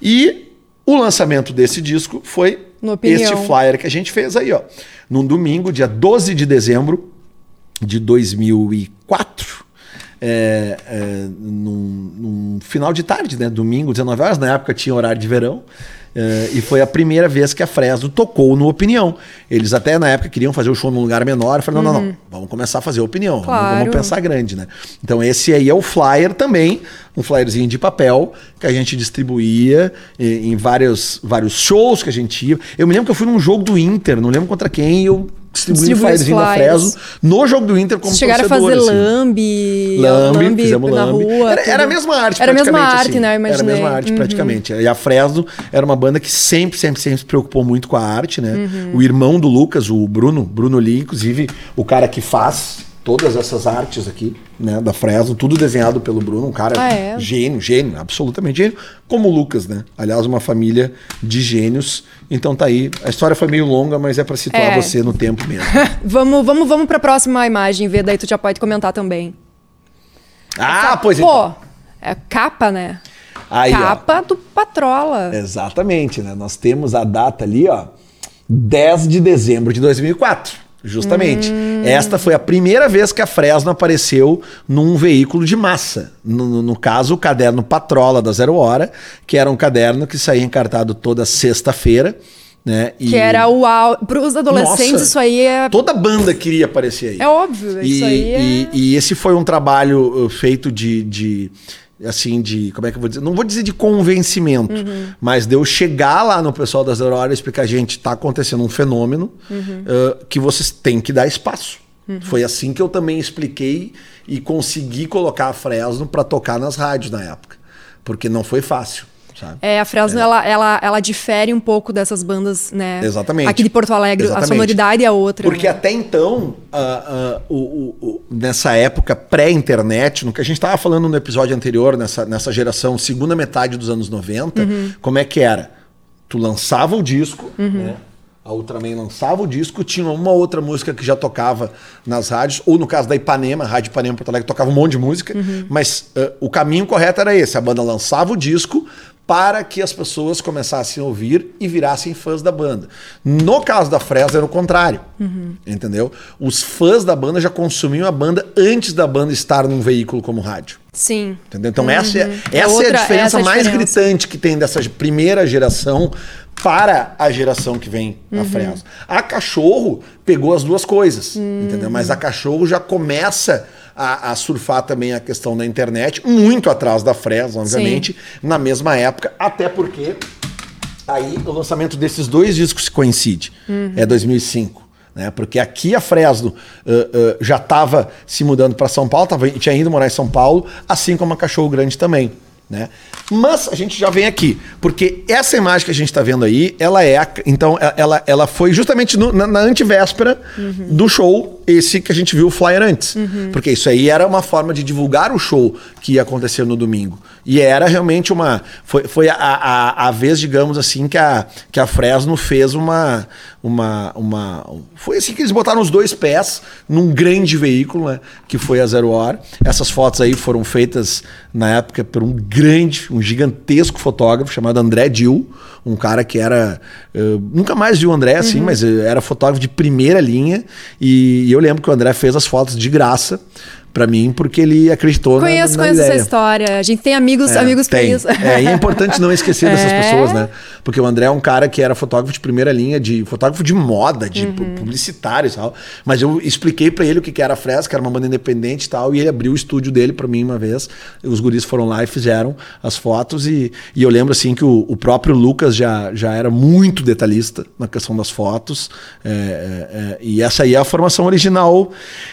E o lançamento desse disco foi. Este flyer que a gente fez aí, ó. Num domingo, dia 12 de dezembro de 2004. É, é, num, num final de tarde, né? Domingo, 19 horas, na época tinha horário de verão. É, e foi a primeira vez que a Fresno tocou no Opinião. Eles até na época queriam fazer o show num lugar menor. Eu falei, não, não, não, vamos começar a fazer a Opinião. Vamos, Claro. vamos pensar grande, né? Então esse aí é o flyer também, um flyerzinho de papel que a gente distribuía em, em vários, vários shows que a gente ia. Eu me lembro que eu fui num jogo do Inter, não lembro contra quem, eu os flyerzinho da flyers. Fresno no jogo do Inter como Vocês chegaram a torcedor, fazer assim. lambe, Lambe, fizemos na rua. Era, era a mesma arte, Era a mesma praticamente, arte, assim. né? Eu Era a imaginei. mesma arte, Uhum. praticamente. E a Fresno era uma banda que sempre, sempre, sempre se preocupou muito com a arte, né? Uhum. O irmão do Lucas, o Bruno, Bruno Lee, inclusive, o cara que faz todas essas artes aqui, né, da Fresno, tudo desenhado pelo Bruno, um cara Ah, é? gênio, gênio, absolutamente gênio, como o Lucas, né? Aliás, uma família de gênios. Então tá aí. A história foi meio longa, mas é pra situar É. você no tempo mesmo. Vamos, vamos, vamos pra próxima imagem ver, daí tu já pode comentar também. ah, pois Pô, então. É capa, né? Aí, ó. capa do Patrola. Exatamente, né? Nós temos a data ali, ó, 10 de dezembro de 2004. Justamente. Esta foi a primeira vez que a Fresno apareceu num veículo de massa. No, no- no caso, o caderno Patrola da Zero Hora, que era um caderno que saía encartado toda sexta-feira. Né? E Que era o Para os adolescentes, Nossa. isso aí é, Toda banda queria aparecer aí. é óbvio. E, isso aí é. e- e esse foi um trabalho uh, feito de, de, assim, de, como é que eu vou dizer? Não vou dizer de convencimento, Uhum. mas de eu chegar lá no pessoal das Aurora e explicar, gente, tá acontecendo um fenômeno Uhum. uh, que vocês têm que dar espaço. Foi assim que eu também expliquei e consegui colocar a Fresno para tocar nas rádios na época, porque não foi fácil, sabe? É, a Fresno, ela, ela, ela difere um pouco dessas bandas, né? Exatamente. Aqui de Porto Alegre, Exatamente. a sonoridade é outra. Porque né? até então, ah, ah, o- o- o- nessa época pré-internet, no que a gente estava falando no episódio anterior, nessa, nessa geração, segunda metade dos anos 90, Uhum. como é que era? Tu lançava o disco, né? A Ultraman lançava o disco, tinha uma outra música que já tocava nas rádios, ou no caso da Ipanema, a Rádio Ipanema Porto Alegre tocava um monte de música, Uhum. mas ah, o caminho correto era esse: a banda lançava o disco para que as pessoas começassem a ouvir e virassem fãs da banda. No caso da Fresno era o contrário, entendeu? Os fãs da banda já consumiam a banda antes da banda estar num veículo como rádio. Sim. Entendeu? Então essa, é, É essa é outra- a diferença essa é a mais diferença. gritante que tem dessa primeira geração para a geração que vem Uhum. na Fresno. A Cachorro pegou as duas coisas, entendeu? Mas a Cachorro já começa a, a surfar também a questão da internet, muito atrás da Fresno, obviamente, na mesma época, até porque aí o lançamento desses dois discos coincide. Uhum. É 2005. Né? Porque aqui a Fresno ah, ah, já estava se mudando para São Paulo, tava, tinha ido morar em São Paulo, assim como a Cachorro Grande também. Né? Mas a gente já vem aqui, porque essa imagem que a gente está vendo aí, ela é. a- então, ela- ela, foi justamente no- na, na antivéspera do show, esse que a gente viu o flyer antes. Porque isso aí era uma forma de divulgar o show que ia acontecer no domingo. E era realmente uma. Foi, foi a, a, a vez, digamos assim, que a, que a Fresno fez uma. uma, uma foi assim que eles botaram os dois pés num grande veículo, né? Que foi a Zero Hora. Essas fotos aí foram feitas na época por um grande, um gigantesco fotógrafo chamado André Dil, um cara que era. eh, nunca mais vi o André assim, mas eh, era fotógrafo de primeira linha. E, eu lembro que o André fez as fotos de graça pra mim, porque ele acreditou na- Conheço, na, conheço ideia. essa história. A gente tem amigos, É, amigos tem. isso. É, e é importante não esquecer dessas É. pessoas, né? Porque o André é um cara que era fotógrafo de primeira linha, de fotógrafo de moda, de Uhum. publicitário e tal. Mas eu expliquei pra ele o que que era a Fresca, era uma banda independente e tal, e ele abriu o estúdio dele pra mim uma vez. Os guris foram lá e fizeram as fotos e, e eu lembro assim que o, o próprio Lucas já, já era muito detalhista na questão das fotos. É, é, é, e essa aí é a formação original.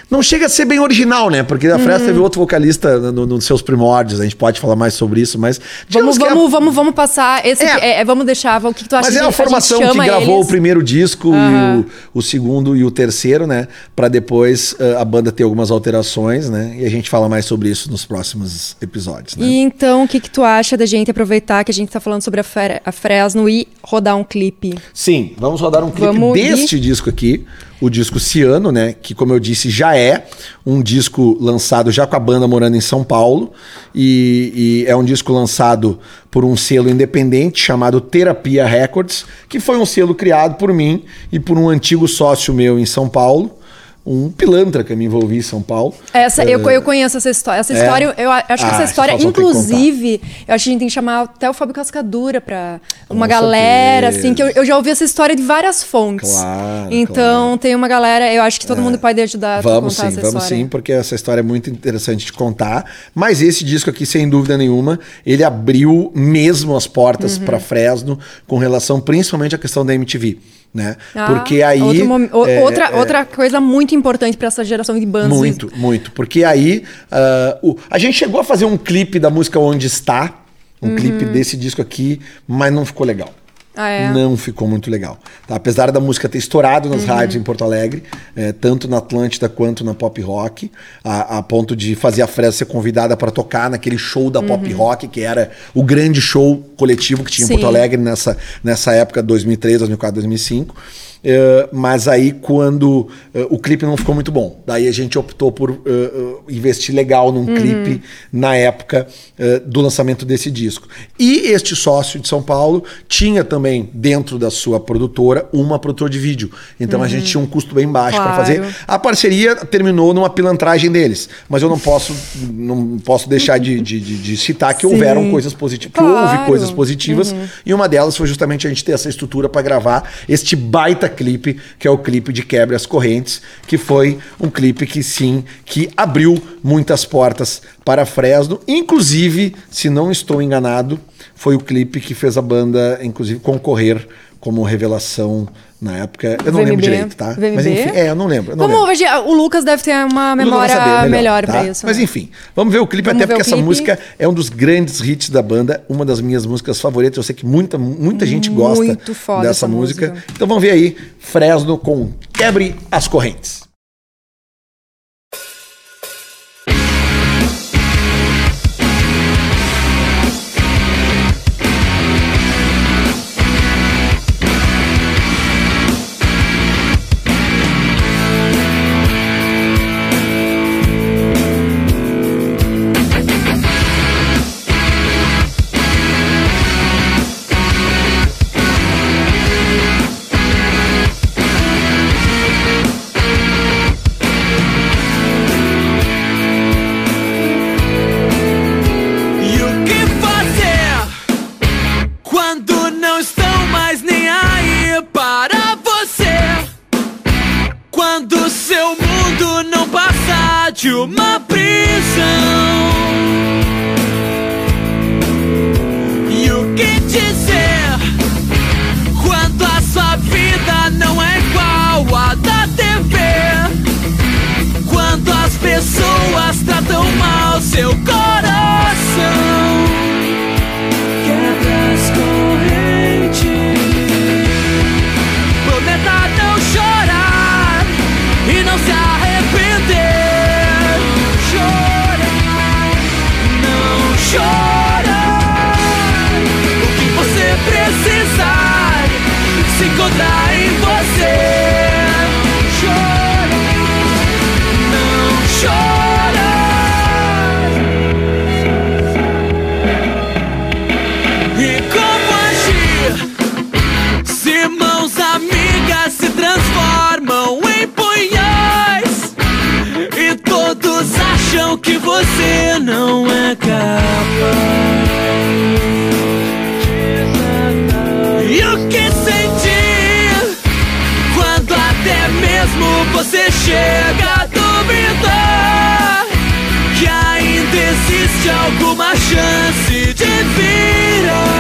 Não chega a ser bem original, né? Porque a Fresca teve outro vocalista no- no- nos seus primórdios, a gente pode falar mais sobre isso, mas Vamos, a- vamos, vamos, vamos passar esse. É. é, é, vamos deixar. O que, que tu acha mas é a gente formação que gravou eles? o primeiro disco e o, o segundo e o terceiro, né? Pra depois eh, a banda ter algumas alterações, né? E a gente fala mais sobre isso nos próximos episódios, né? E então, o que, que tu acha da gente aproveitar que a gente tá falando sobre a, Fre- a Fresno e rodar um clipe? Sim, vamos rodar um clipe Vamos deste disco aqui, o disco Ciano, né? Que, como eu disse, já é um disco lançado já com a banda morando em São Paulo. E, e é um disco lançado por um selo independente chamado Terapia Records, que foi um selo criado por mim e por um antigo sócio meu em São Paulo. Um pilantra que eu me envolvi em São Paulo. Essa, eu, eu conheço essa história. Essa É? história, eu acho que Ah, essa história, inclusive, eu acho que a gente tem que chamar até o Fábio Cascadura pra uma Com galera, certeza. assim, que eu, eu já ouvi essa história de várias fontes. Claro, Então, claro. tem uma galera, eu acho que todo mundo pode ajudar a Vamos contar sim, essa vamos história. sim, porque essa história é muito interessante de contar. Mas esse disco aqui, sem dúvida nenhuma, ele abriu mesmo as portas Uhum. para Fresno com relação principalmente à questão da MTV. Né? Ah, porque aí. outro é, outra, é, outra coisa muito importante pra essa geração de bandas. Muito, muito. Porque aí. ah, o- a gente chegou a fazer um clipe da música Onde Está, um clipe desse disco aqui, mas não ficou legal. Ah, é? Não ficou muito legal. tá? Apesar da música ter estourado Uhum. nas rádios em Porto Alegre, eh, tanto na Atlântida quanto na Pop Rock, a, a ponto de fazer a Fresa ser convidada para tocar naquele show da Pop Rock, que era o grande show coletivo que tinha em Uhum. Sim. Porto Alegre nessa, nessa época, 2003, 2004, 2005. Eh, mas aí quando eh, o clipe não ficou muito bom, daí a gente optou por eh, investir legal num clipe na época do lançamento desse disco. E este sócio de São Paulo tinha também dentro da sua produtora uma produtora de vídeo, então a gente tinha um custo bem baixo para Claro. fazer. A parceria terminou numa pilantragem deles, mas eu não posso não posso deixar de, de, de- de citar que Sim. houveram coisas positivas, que houve Claro. coisas positivas, e uma delas foi justamente a gente ter essa estrutura para gravar este baita clipe, que é o clipe de Quebre as Correntes, que foi um clipe que sim, que abriu muitas portas para Fresno, inclusive, se não estou enganado, foi o clipe que fez a banda, inclusive, concorrer como revelação na época. Eu não lembro VMB. direito, tá? Mas VMB? enfim, é, eu não lembro. Eu não Vamos, lembro. hoje, o Lucas deve ter uma memória saber melhor, tá? pra isso. Mas né? enfim, vamos ver o clipe, Vamos até ver porque essa clipe. música é um dos grandes hits da banda, uma das minhas músicas favoritas. Eu sei que muita, muita gente gosta Muito dessa essa música. música. Então vamos ver aí Fresno com Quebre as Correntes. Não estão mais nem aí para você? Quando seu mundo não passa de uma prisão. E o que dizer quando a sua vida não é igual à da TV? Quando as pessoas tratam mal seu coração que você não é capaz? E o que sentir? Quando até mesmo você chega a duvidar Que ainda existe alguma chance de virar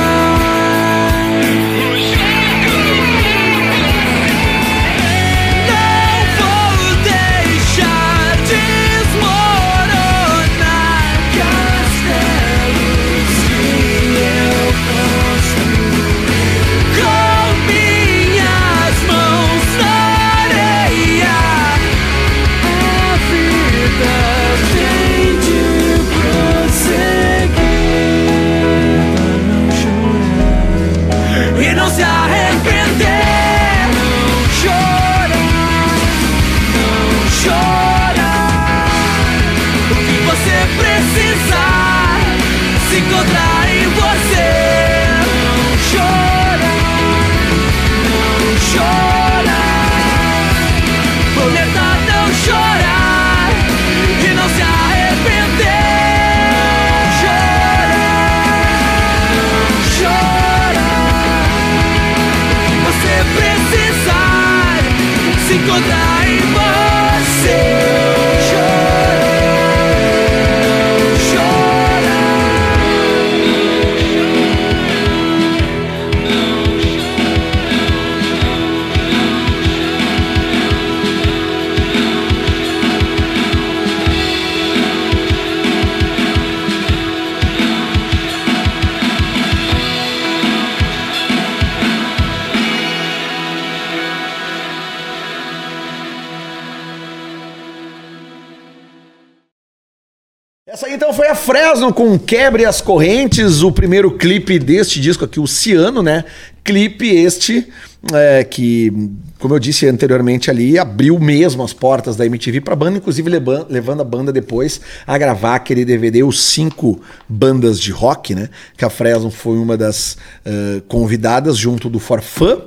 Fresno com Quebre as Correntes, o primeiro clipe deste disco aqui, o Ciano, né? Clipe este é, que, como eu disse anteriormente ali, abriu mesmo as portas da MTV para a banda, inclusive levan- levando a banda depois a gravar aquele DVD, os cinco bandas de rock, né? Que a Fresno foi uma das eh, convidadas junto do Forfã,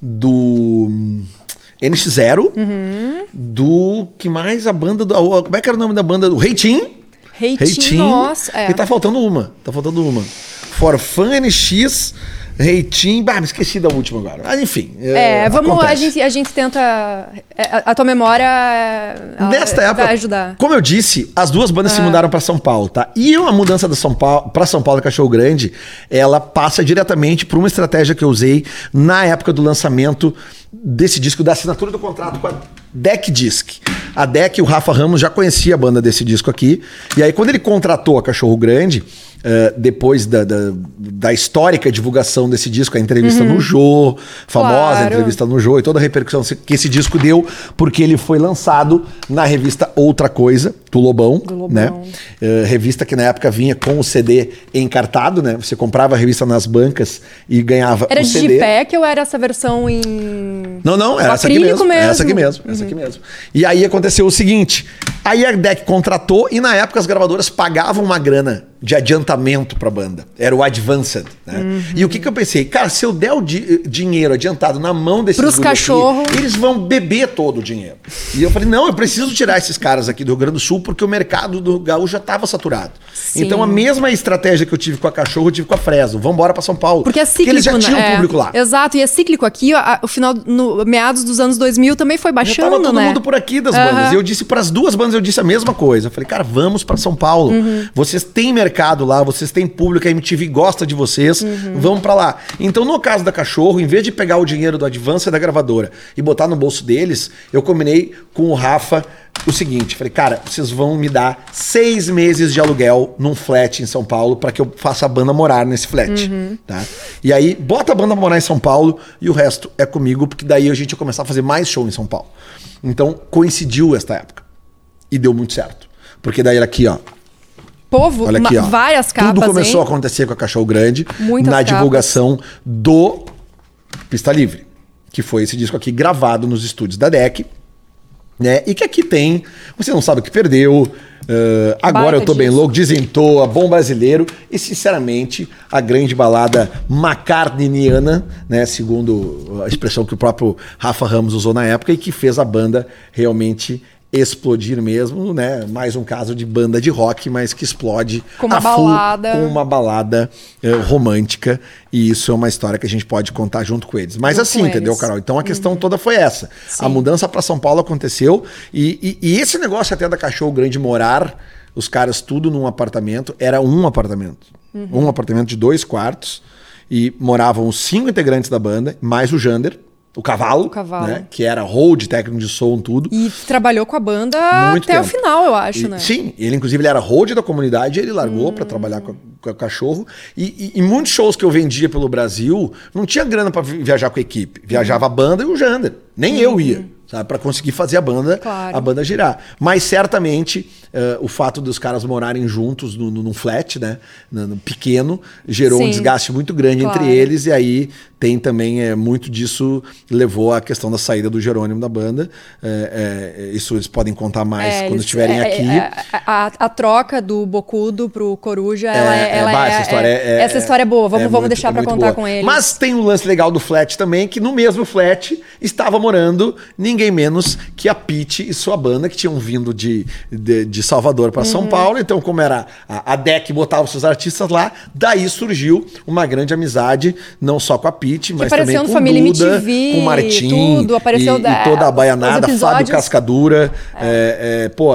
do hum, NX0, do que mais a banda do, como é que era o nome da banda do Reitinho? Reitinho, nossa, é. E tá faltando uma. Tá faltando uma. Forfã NX, Reitinho. Bah, me esqueci da última agora. Mas enfim. É, vamos, a gente, a gente tenta. é, A, a tua memória ela Nesta época, vai ajudar. como eu disse, as duas bandas se mudaram para São Paulo, tá? E a mudança da São Paulo para São Paulo Cachorro Grande, ela passa diretamente por uma estratégia que eu usei na época do lançamento desse disco, da assinatura do contrato com a Deck Disc. A Deck, o Rafa Ramos já conhecia a banda desse disco aqui, e aí quando ele contratou a Cachorro Grande, eh, depois da, da, da histórica divulgação desse disco, a entrevista no Jô, famosa Claro. entrevista no Jô e toda a repercussão que esse disco deu, porque ele foi lançado na revista Outra Coisa, do Lobão, Do Lobão. né? Eh, revista que na época vinha com o CD encartado, né? Você comprava a revista nas bancas e ganhava Era o de CD. Digipack ou era essa versão em. Não, não, era essa aqui mesmo. mesmo. Essa aqui mesmo, essa aqui mesmo. E aí aconteceu o seguinte: aí a Deck contratou e na época as gravadoras pagavam uma grana de adiantamento pra banda. Era o Advanced, né? E o que que eu pensei? Cara, se eu der o di- dinheiro adiantado na mão desses Pros guri aqui, cachorro. eles vão beber todo o dinheiro. E eu falei, não, eu preciso tirar esses caras aqui do Rio Grande do Sul porque o mercado do gaúcho já estava saturado. Sim. Então a mesma estratégia que eu tive com a cachorro, eu tive com a Fresno. Vamos embora pra São Paulo. Porque é cíclico, eles já né? tinham É, público lá. Exato, e é cíclico aqui, a- o final, no meados dos anos 2000 também foi Já baixando, tava todo né? mundo por aqui das Aham. bandas. E eu disse para as duas bandas, eu disse a mesma coisa. Eu falei, cara, vamos para São Paulo. Uhum. Vocês têm mercado lá, vocês têm público, a MTV gosta de vocês. Uhum. Vamos para lá. Então, no caso da Cachorro, em vez de pegar o dinheiro do Advance da gravadora e botar no bolso deles, eu combinei com o Rafa o seguinte, falei, cara, vocês vão me dar seis meses de aluguel num flat em São Paulo para que eu faça a banda morar nesse flat, Uhum. tá? E aí, bota a banda morar em São Paulo e o resto é comigo, porque daí a gente ia começar a fazer mais show em São Paulo. Então, coincidiu esta época. E deu muito certo. Porque daí era aqui, ó. Povo, Olha aqui, ó. várias capas, Tudo começou hein? a acontecer com a Cachorro Grande Muitas na capas. divulgação do Pista Livre, que foi esse disco aqui gravado nos estúdios da DEC, né? E que aqui tem, você não sabe o que perdeu, eh, agora eu tô bem disco. louco, desentoa, bom brasileiro e sinceramente a grande balada macartniniana, né, segundo a expressão que o próprio Rafa Ramos usou na época e que fez a banda realmente explodir mesmo, né? Mais um caso de banda de rock, mas que explode Com uma balada. com uma balada eh, romântica e isso é uma história que a gente pode contar junto com eles. Mas assim, entendeu, eles. Carol? Então a questão toda foi essa. A mudança para São Paulo aconteceu e, e- e esse negócio até da Cachorro Grande morar, os caras tudo num apartamento, era um apartamento. Um apartamento de dois quartos e moravam os cinco integrantes da banda, mais o Jander, o Cavalo, O Cavalo. né? Que era hold, técnico de som, tudo. E trabalhou com a banda Muito até o tempo. final, eu acho, E- né? Sim, ele inclusive ele era hold da comunidade, ele largou pra trabalhar com, com o cachorro. E, e, e muitos shows que eu vendia pelo Brasil, não tinha grana vi- viajar com a equipe. Viajava a banda e o Jander. Nem eu ia. Sabe, para conseguir fazer a banda, Claro. a banda girar. Mas certamente eh, o fato dos caras morarem juntos no, no, num flat, né, no, no pequeno, gerou um Sim. desgaste muito grande Claro. entre eles e aí tem também é, muito disso levou à questão da saída do Jerônimo da banda. É, é, isso eles podem contar mais É, quando estiverem é, aqui. é, a, a- troca do Bocudo pro Coruja, ela é. ela bah, é- essa história é, é- essa história é boa. Vamos, é vamos muito- deixar é muito contar boa. com ele. Mas tem o lance legal do flat também, que no mesmo flat estava morando ninguém menos que a Pete e sua banda, que tinham vindo de, de, de Salvador para Uhum. São Paulo. Então, como era a, a DEC botava os seus artistas lá, daí surgiu uma grande amizade, não só com a Pete, mas também com Família Duda, MTV, com Martim, tudo, apareceu e, da- e toda a baianada, Fábio. Cascadura. É, é, pô,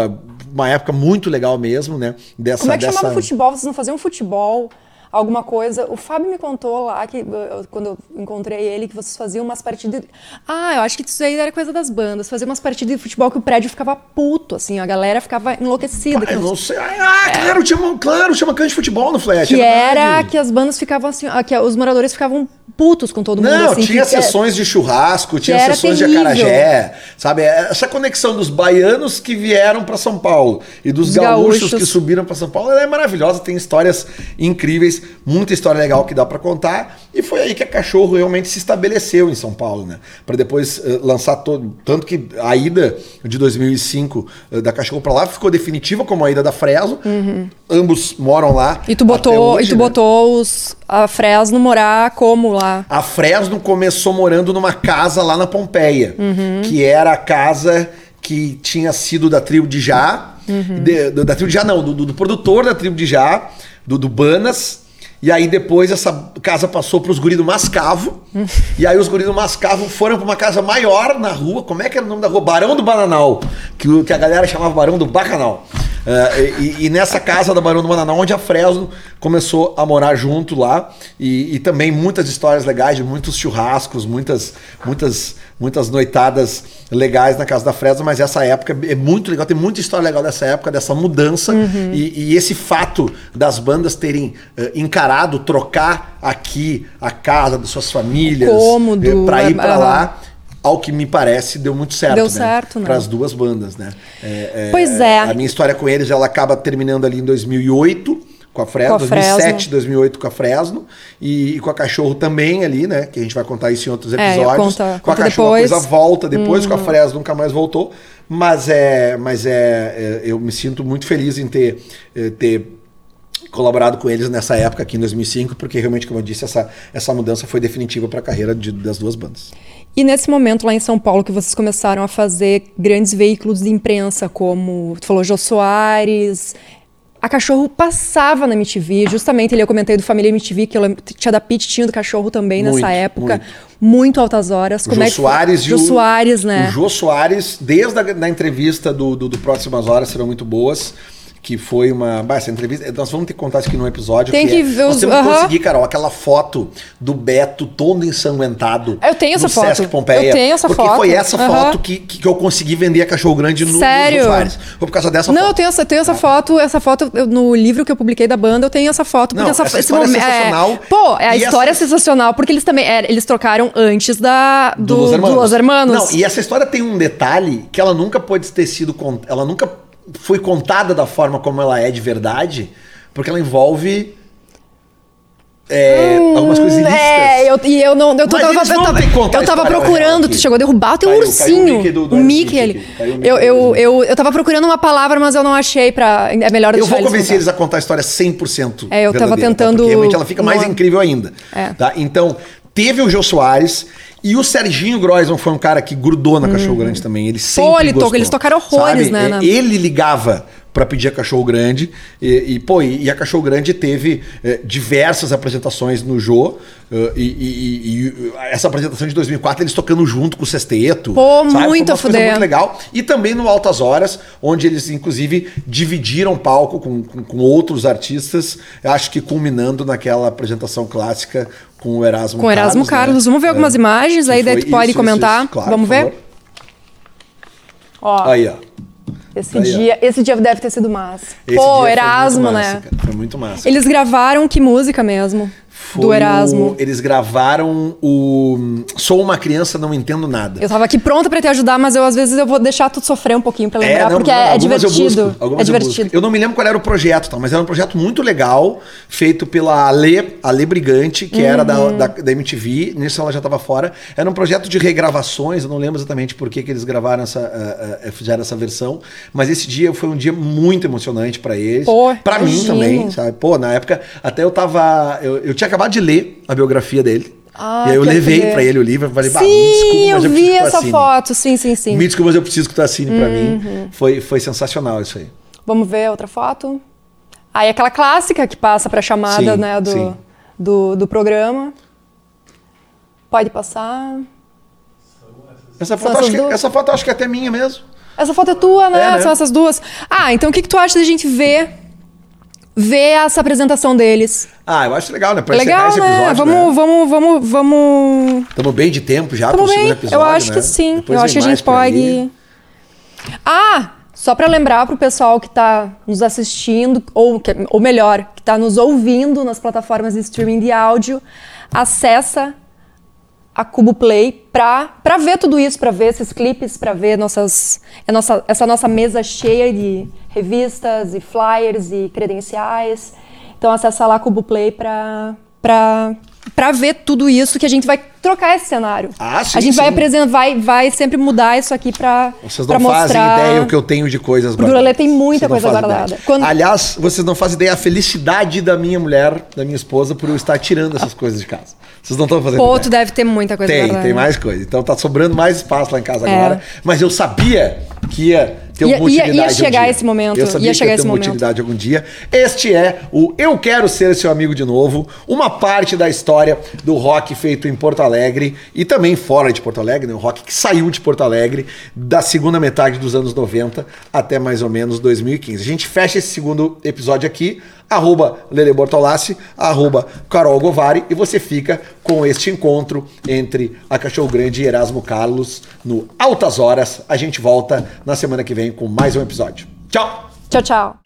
uma época muito legal mesmo, né? Dessa, Como é que dessa... chamava futebol? Vocês não faziam futebol? Alguma coisa. O Fábio me contou lá, que quando eu encontrei ele, que vocês faziam umas partidas. Ah, eu acho que isso aí era coisa das bandas. Faziam umas partidas de futebol que o prédio ficava puto, assim, a galera ficava enlouquecida. Ah, eu não sei. Ah, claro, tinha, uma- claro, tinha uma cancha de futebol no Flash. É. que é era que as bandas ficavam assim, que os moradores ficavam putos com todo mundo. Não, assim, tinha é- sessões de churrasco, tinha sessões de terrível. acarajé, sabe? Essa conexão dos baianos que vieram para São Paulo e dos Os gaúchos, gaúchos. que subiram para São Paulo, ela é maravilhosa, tem histórias incríveis, muita história legal que dá para contar. E foi aí que a Cachorro realmente se estabeleceu em São Paulo, né? Para depois eh, lançar todo, tanto que a ida de 2005 eh, da Cachorro para lá ficou definitiva como a ida da Fresno. Ambos moram lá. Uhum. E tu botou, hoje, e tu né? botou os, a Fresno morar como lá? A Fresno começou morando numa casa lá na Pompeia, Uhum. que era a casa que tinha sido da tribo de Já, Uhum. de- da tribo de Já não, do, do- do produtor da tribo de Já, do, do Banas, e aí depois essa casa passou para os guris do Mascavo, e aí os guris do Mascavo foram para uma casa maior na rua, como é que era o nome da rua? Barão do Bananal, que, que a galera chamava Barão do Bacanal. Eh, e, e nessa casa da Barão do Bananal, onde a Fresno começou a morar junto lá, e, e também muitas histórias legais, de muitos churrascos, muitas, muitas, muitas noitadas legais na casa da Fresno, mas essa época é muito legal, tem muita história legal dessa época, dessa mudança, e, e esse fato das bandas terem eh, encarado trocar aqui a casa das suas famílias cômodo, para ir é, para aham. lá. Ao que me parece, deu muito certo. Deu né? certo, né? Para as duas bandas, né? É, Pois é. A minha história com eles, ela acaba terminando ali em 2008 com a Fresno, Com a Fresno. 2007, 2008 com a Fresno e, e com a Cachorro também ali, né? Que a gente vai contar isso em outros É, episódios. conta- com a conta Cachorro depois. a coisa volta depois, Uhum. com a Fresno nunca mais voltou. Mas é, mas é, é, eu me sinto muito feliz em ter, eh, ter colaborado com eles nessa época aqui em 2005, porque realmente, como eu disse, essa, essa mudança foi definitiva para a carreira de- das duas bandas. E nesse momento lá em São Paulo que vocês começaram a fazer grandes veículos de imprensa, como tu falou Jô Soares, a Cachorro passava na MTV, justamente ali eu comentei do Família MTV, que eu lembro, Tia da Pit tinha do Cachorro também Muito, nessa época, muito. muito, altas horas. O Como Jô é que? Soares e Jô o, Soares, né? O Jô Soares, desde a da entrevista do, do, do Próximas Horas, serão muito boas. Que foi uma. Bah, essa entrevista. Nós vamos ter que contar isso aqui num episódio. Tem que é- ver Nós os- temos que aham. conseguir, Carol, aquela foto do Beto todo ensanguentado. Eu tenho essa foto. Sesc Pompeia. Eu tenho essa porque foto. foi essa Aham. foto que, que eu consegui vender a Cachorro Grande no, Sério? no Jô Soares. Foi por causa dessa Não, eu foto. tenho essa, tenho essa foto, essa foto eu- no livro que eu publiquei da banda, eu tenho essa foto. Porque Não, essa, essa história é momen- sensacional. Pô, é a história essa- é sensacional, porque eles também, é, eles trocaram antes da, do, do Los Hermanos. Não, e essa história tem um detalhe que ela nunca pode ter sido. Ela nunca foi contada da forma como ela é de verdade, porque ela envolve. é, algumas coisas ilícitas. É, eu, e eu não. Eu, tô- eu vão tava, eu tava procurando, tu chegou a derrubar, tem um Caiu- caiu o ursinho. Mickey do- do o Mickey, ele. o Eu, eu, eu, eu tava procurando uma palavra, mas eu não achei pra. É melhor Eu vou convencer eles a contar a história 100% É, eu tava tá? tentando- Porque realmente ela fica mais Não- incrível ainda. É. Tá? Então, teve o Jô Soares e o Serginho Groisman foi um cara que grudou na Cachorro Grande também. Ele sempre ele to- gostou, eles tocaram horrores, sabe? né, É, na- Ele ligava pra pedir a Cachorro Grande e, e, pô, e, e a Cachorro Grande teve eh, diversas apresentações no Jô eh, e, e- e essa apresentação de 2004 eles tocando junto com o Sexteto. Pô, sabe? Foi muito fuder. muito legal. E também no Altas Horas, onde eles, inclusive, dividiram palco com, com, com outros artistas, acho que culminando naquela apresentação clássica com o Erasmo Com o Erasmo né? Carlos. Vamos ver algumas É. imagens, Que aí daí tu pode isso, comentar. isso, claro, Vamos ver? Ó, Aí, ó. Esse, aí, ó. dia, esse dia deve ter sido massa. Esse Pô, foi Erasmo, muito massa, né? cara. Foi muito massa. Eles gravaram que música mesmo? Foi do Erasmo. o- eles gravaram o Sou uma criança, não entendo nada. Eu tava aqui pronta pra te ajudar, mas eu às vezes eu vou deixar tu sofrer um pouquinho pra lembrar, não, porque não, é, é eu divertido. é eu divertido. busco. Eu não me lembro qual era o projeto, tá? mas era um projeto muito legal, feito pela Ale, Ale Brigante, que era Uhum. da, da, da MTV, nisso ela já estava fora. Era um projeto de regravações, eu não lembro exatamente por que, que eles gravaram essa, eh, eh, fizeram essa versão, mas esse dia foi um dia muito emocionante para eles. Para mim também, sabe? Pô, na época, até eu tava. Eu, eu tinha acabado de ler a biografia dele. Ah, e aí eu levei para ele o livro falei, bah, me Sim, desculpa, eu eu vi essa foto. Sim, sim, sim. Me desculpa, mas eu preciso que tu assine pra Uhum. mim. Foi, foi sensacional isso aí. Vamos ver outra foto? Aí aquela clássica que passa pra chamada Sim, né, do, do, do programa. Pode passar. Essa foto, acho que, essa foto acho que é até minha mesmo. Essa foto é tua, né? É, né? São essas duas. Ah, então o que, que tu acha da gente ver ver essa apresentação deles. Ah, eu acho legal, né? Pra legal, esse né? episódio. Vamos, vamos, vamos, vamos. Estamos bem de tempo já Tamo pro segundo bem. episódio. Eu acho né? que sim. Depois eu acho que a gente pode. Ah, só pra lembrar pro pessoal que tá nos assistindo, ou, ou melhor, que tá nos ouvindo nas plataformas de streaming de áudio, acessa a Cubo Play pra ver tudo isso, pra ver esses clipes, pra ver nossas, nossa, essa nossa mesa cheia de revistas e flyers e credenciais. Então acessa lá Cubo Play pra, pra, pra ver tudo isso que a gente vai trocar esse cenário. Ah, sim, a gente vai sim. apresentar, vai, vai sempre mudar isso aqui pra, Vocês não mostrar. fazem ideia o que eu tenho de coisas Porque o tem muita Vocês coisa guardada. Quando- Aliás, vocês não fazem ideia a felicidade da minha mulher, da minha esposa, por eu estar tirando essas coisas de casa. Vocês não estão fazendo Pô, ideia. tu deve ter muita coisa Tem, guardada. tem mais coisa. Então tá sobrando mais espaço lá em casa É. agora. Mas eu sabia que ia ter Ia- uma ia- utilidade. ia um chegar esse momento, Eu sabia ia que chegar ia ter uma momento. utilidade algum dia. Este é o Eu Quero Ser Seu Amigo de Novo, uma parte da história do rock feito em Porto Alegre e também fora de Porto Alegre, né? o rock que saiu de Porto Alegre da segunda metade dos anos 90 até mais ou menos 2015. A gente fecha esse segundo episódio aqui, arroba Lele Bortolassi, arroba Carol Govari, e você fica com este encontro entre a Cachorro Grande e Erasmo Carlos no Altas Horas. A gente volta na semana que vem com mais um episódio. Tchau! Tchau, tchau.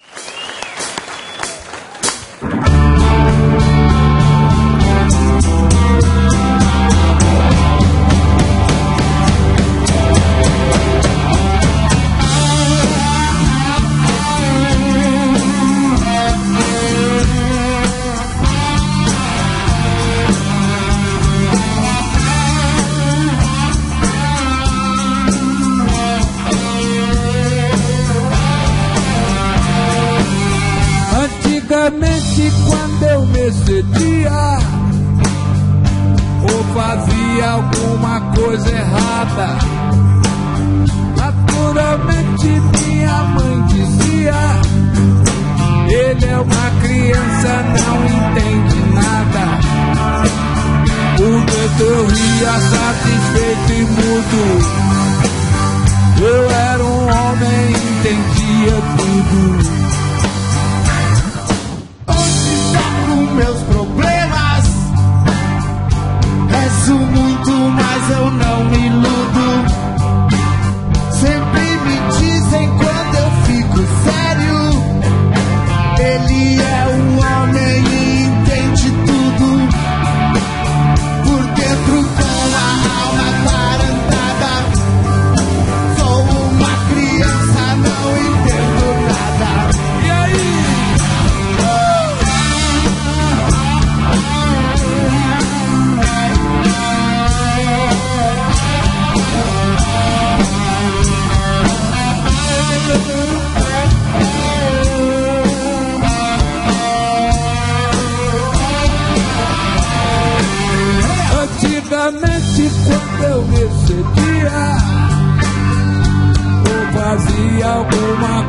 triste quando eu recebia ou fazia alguma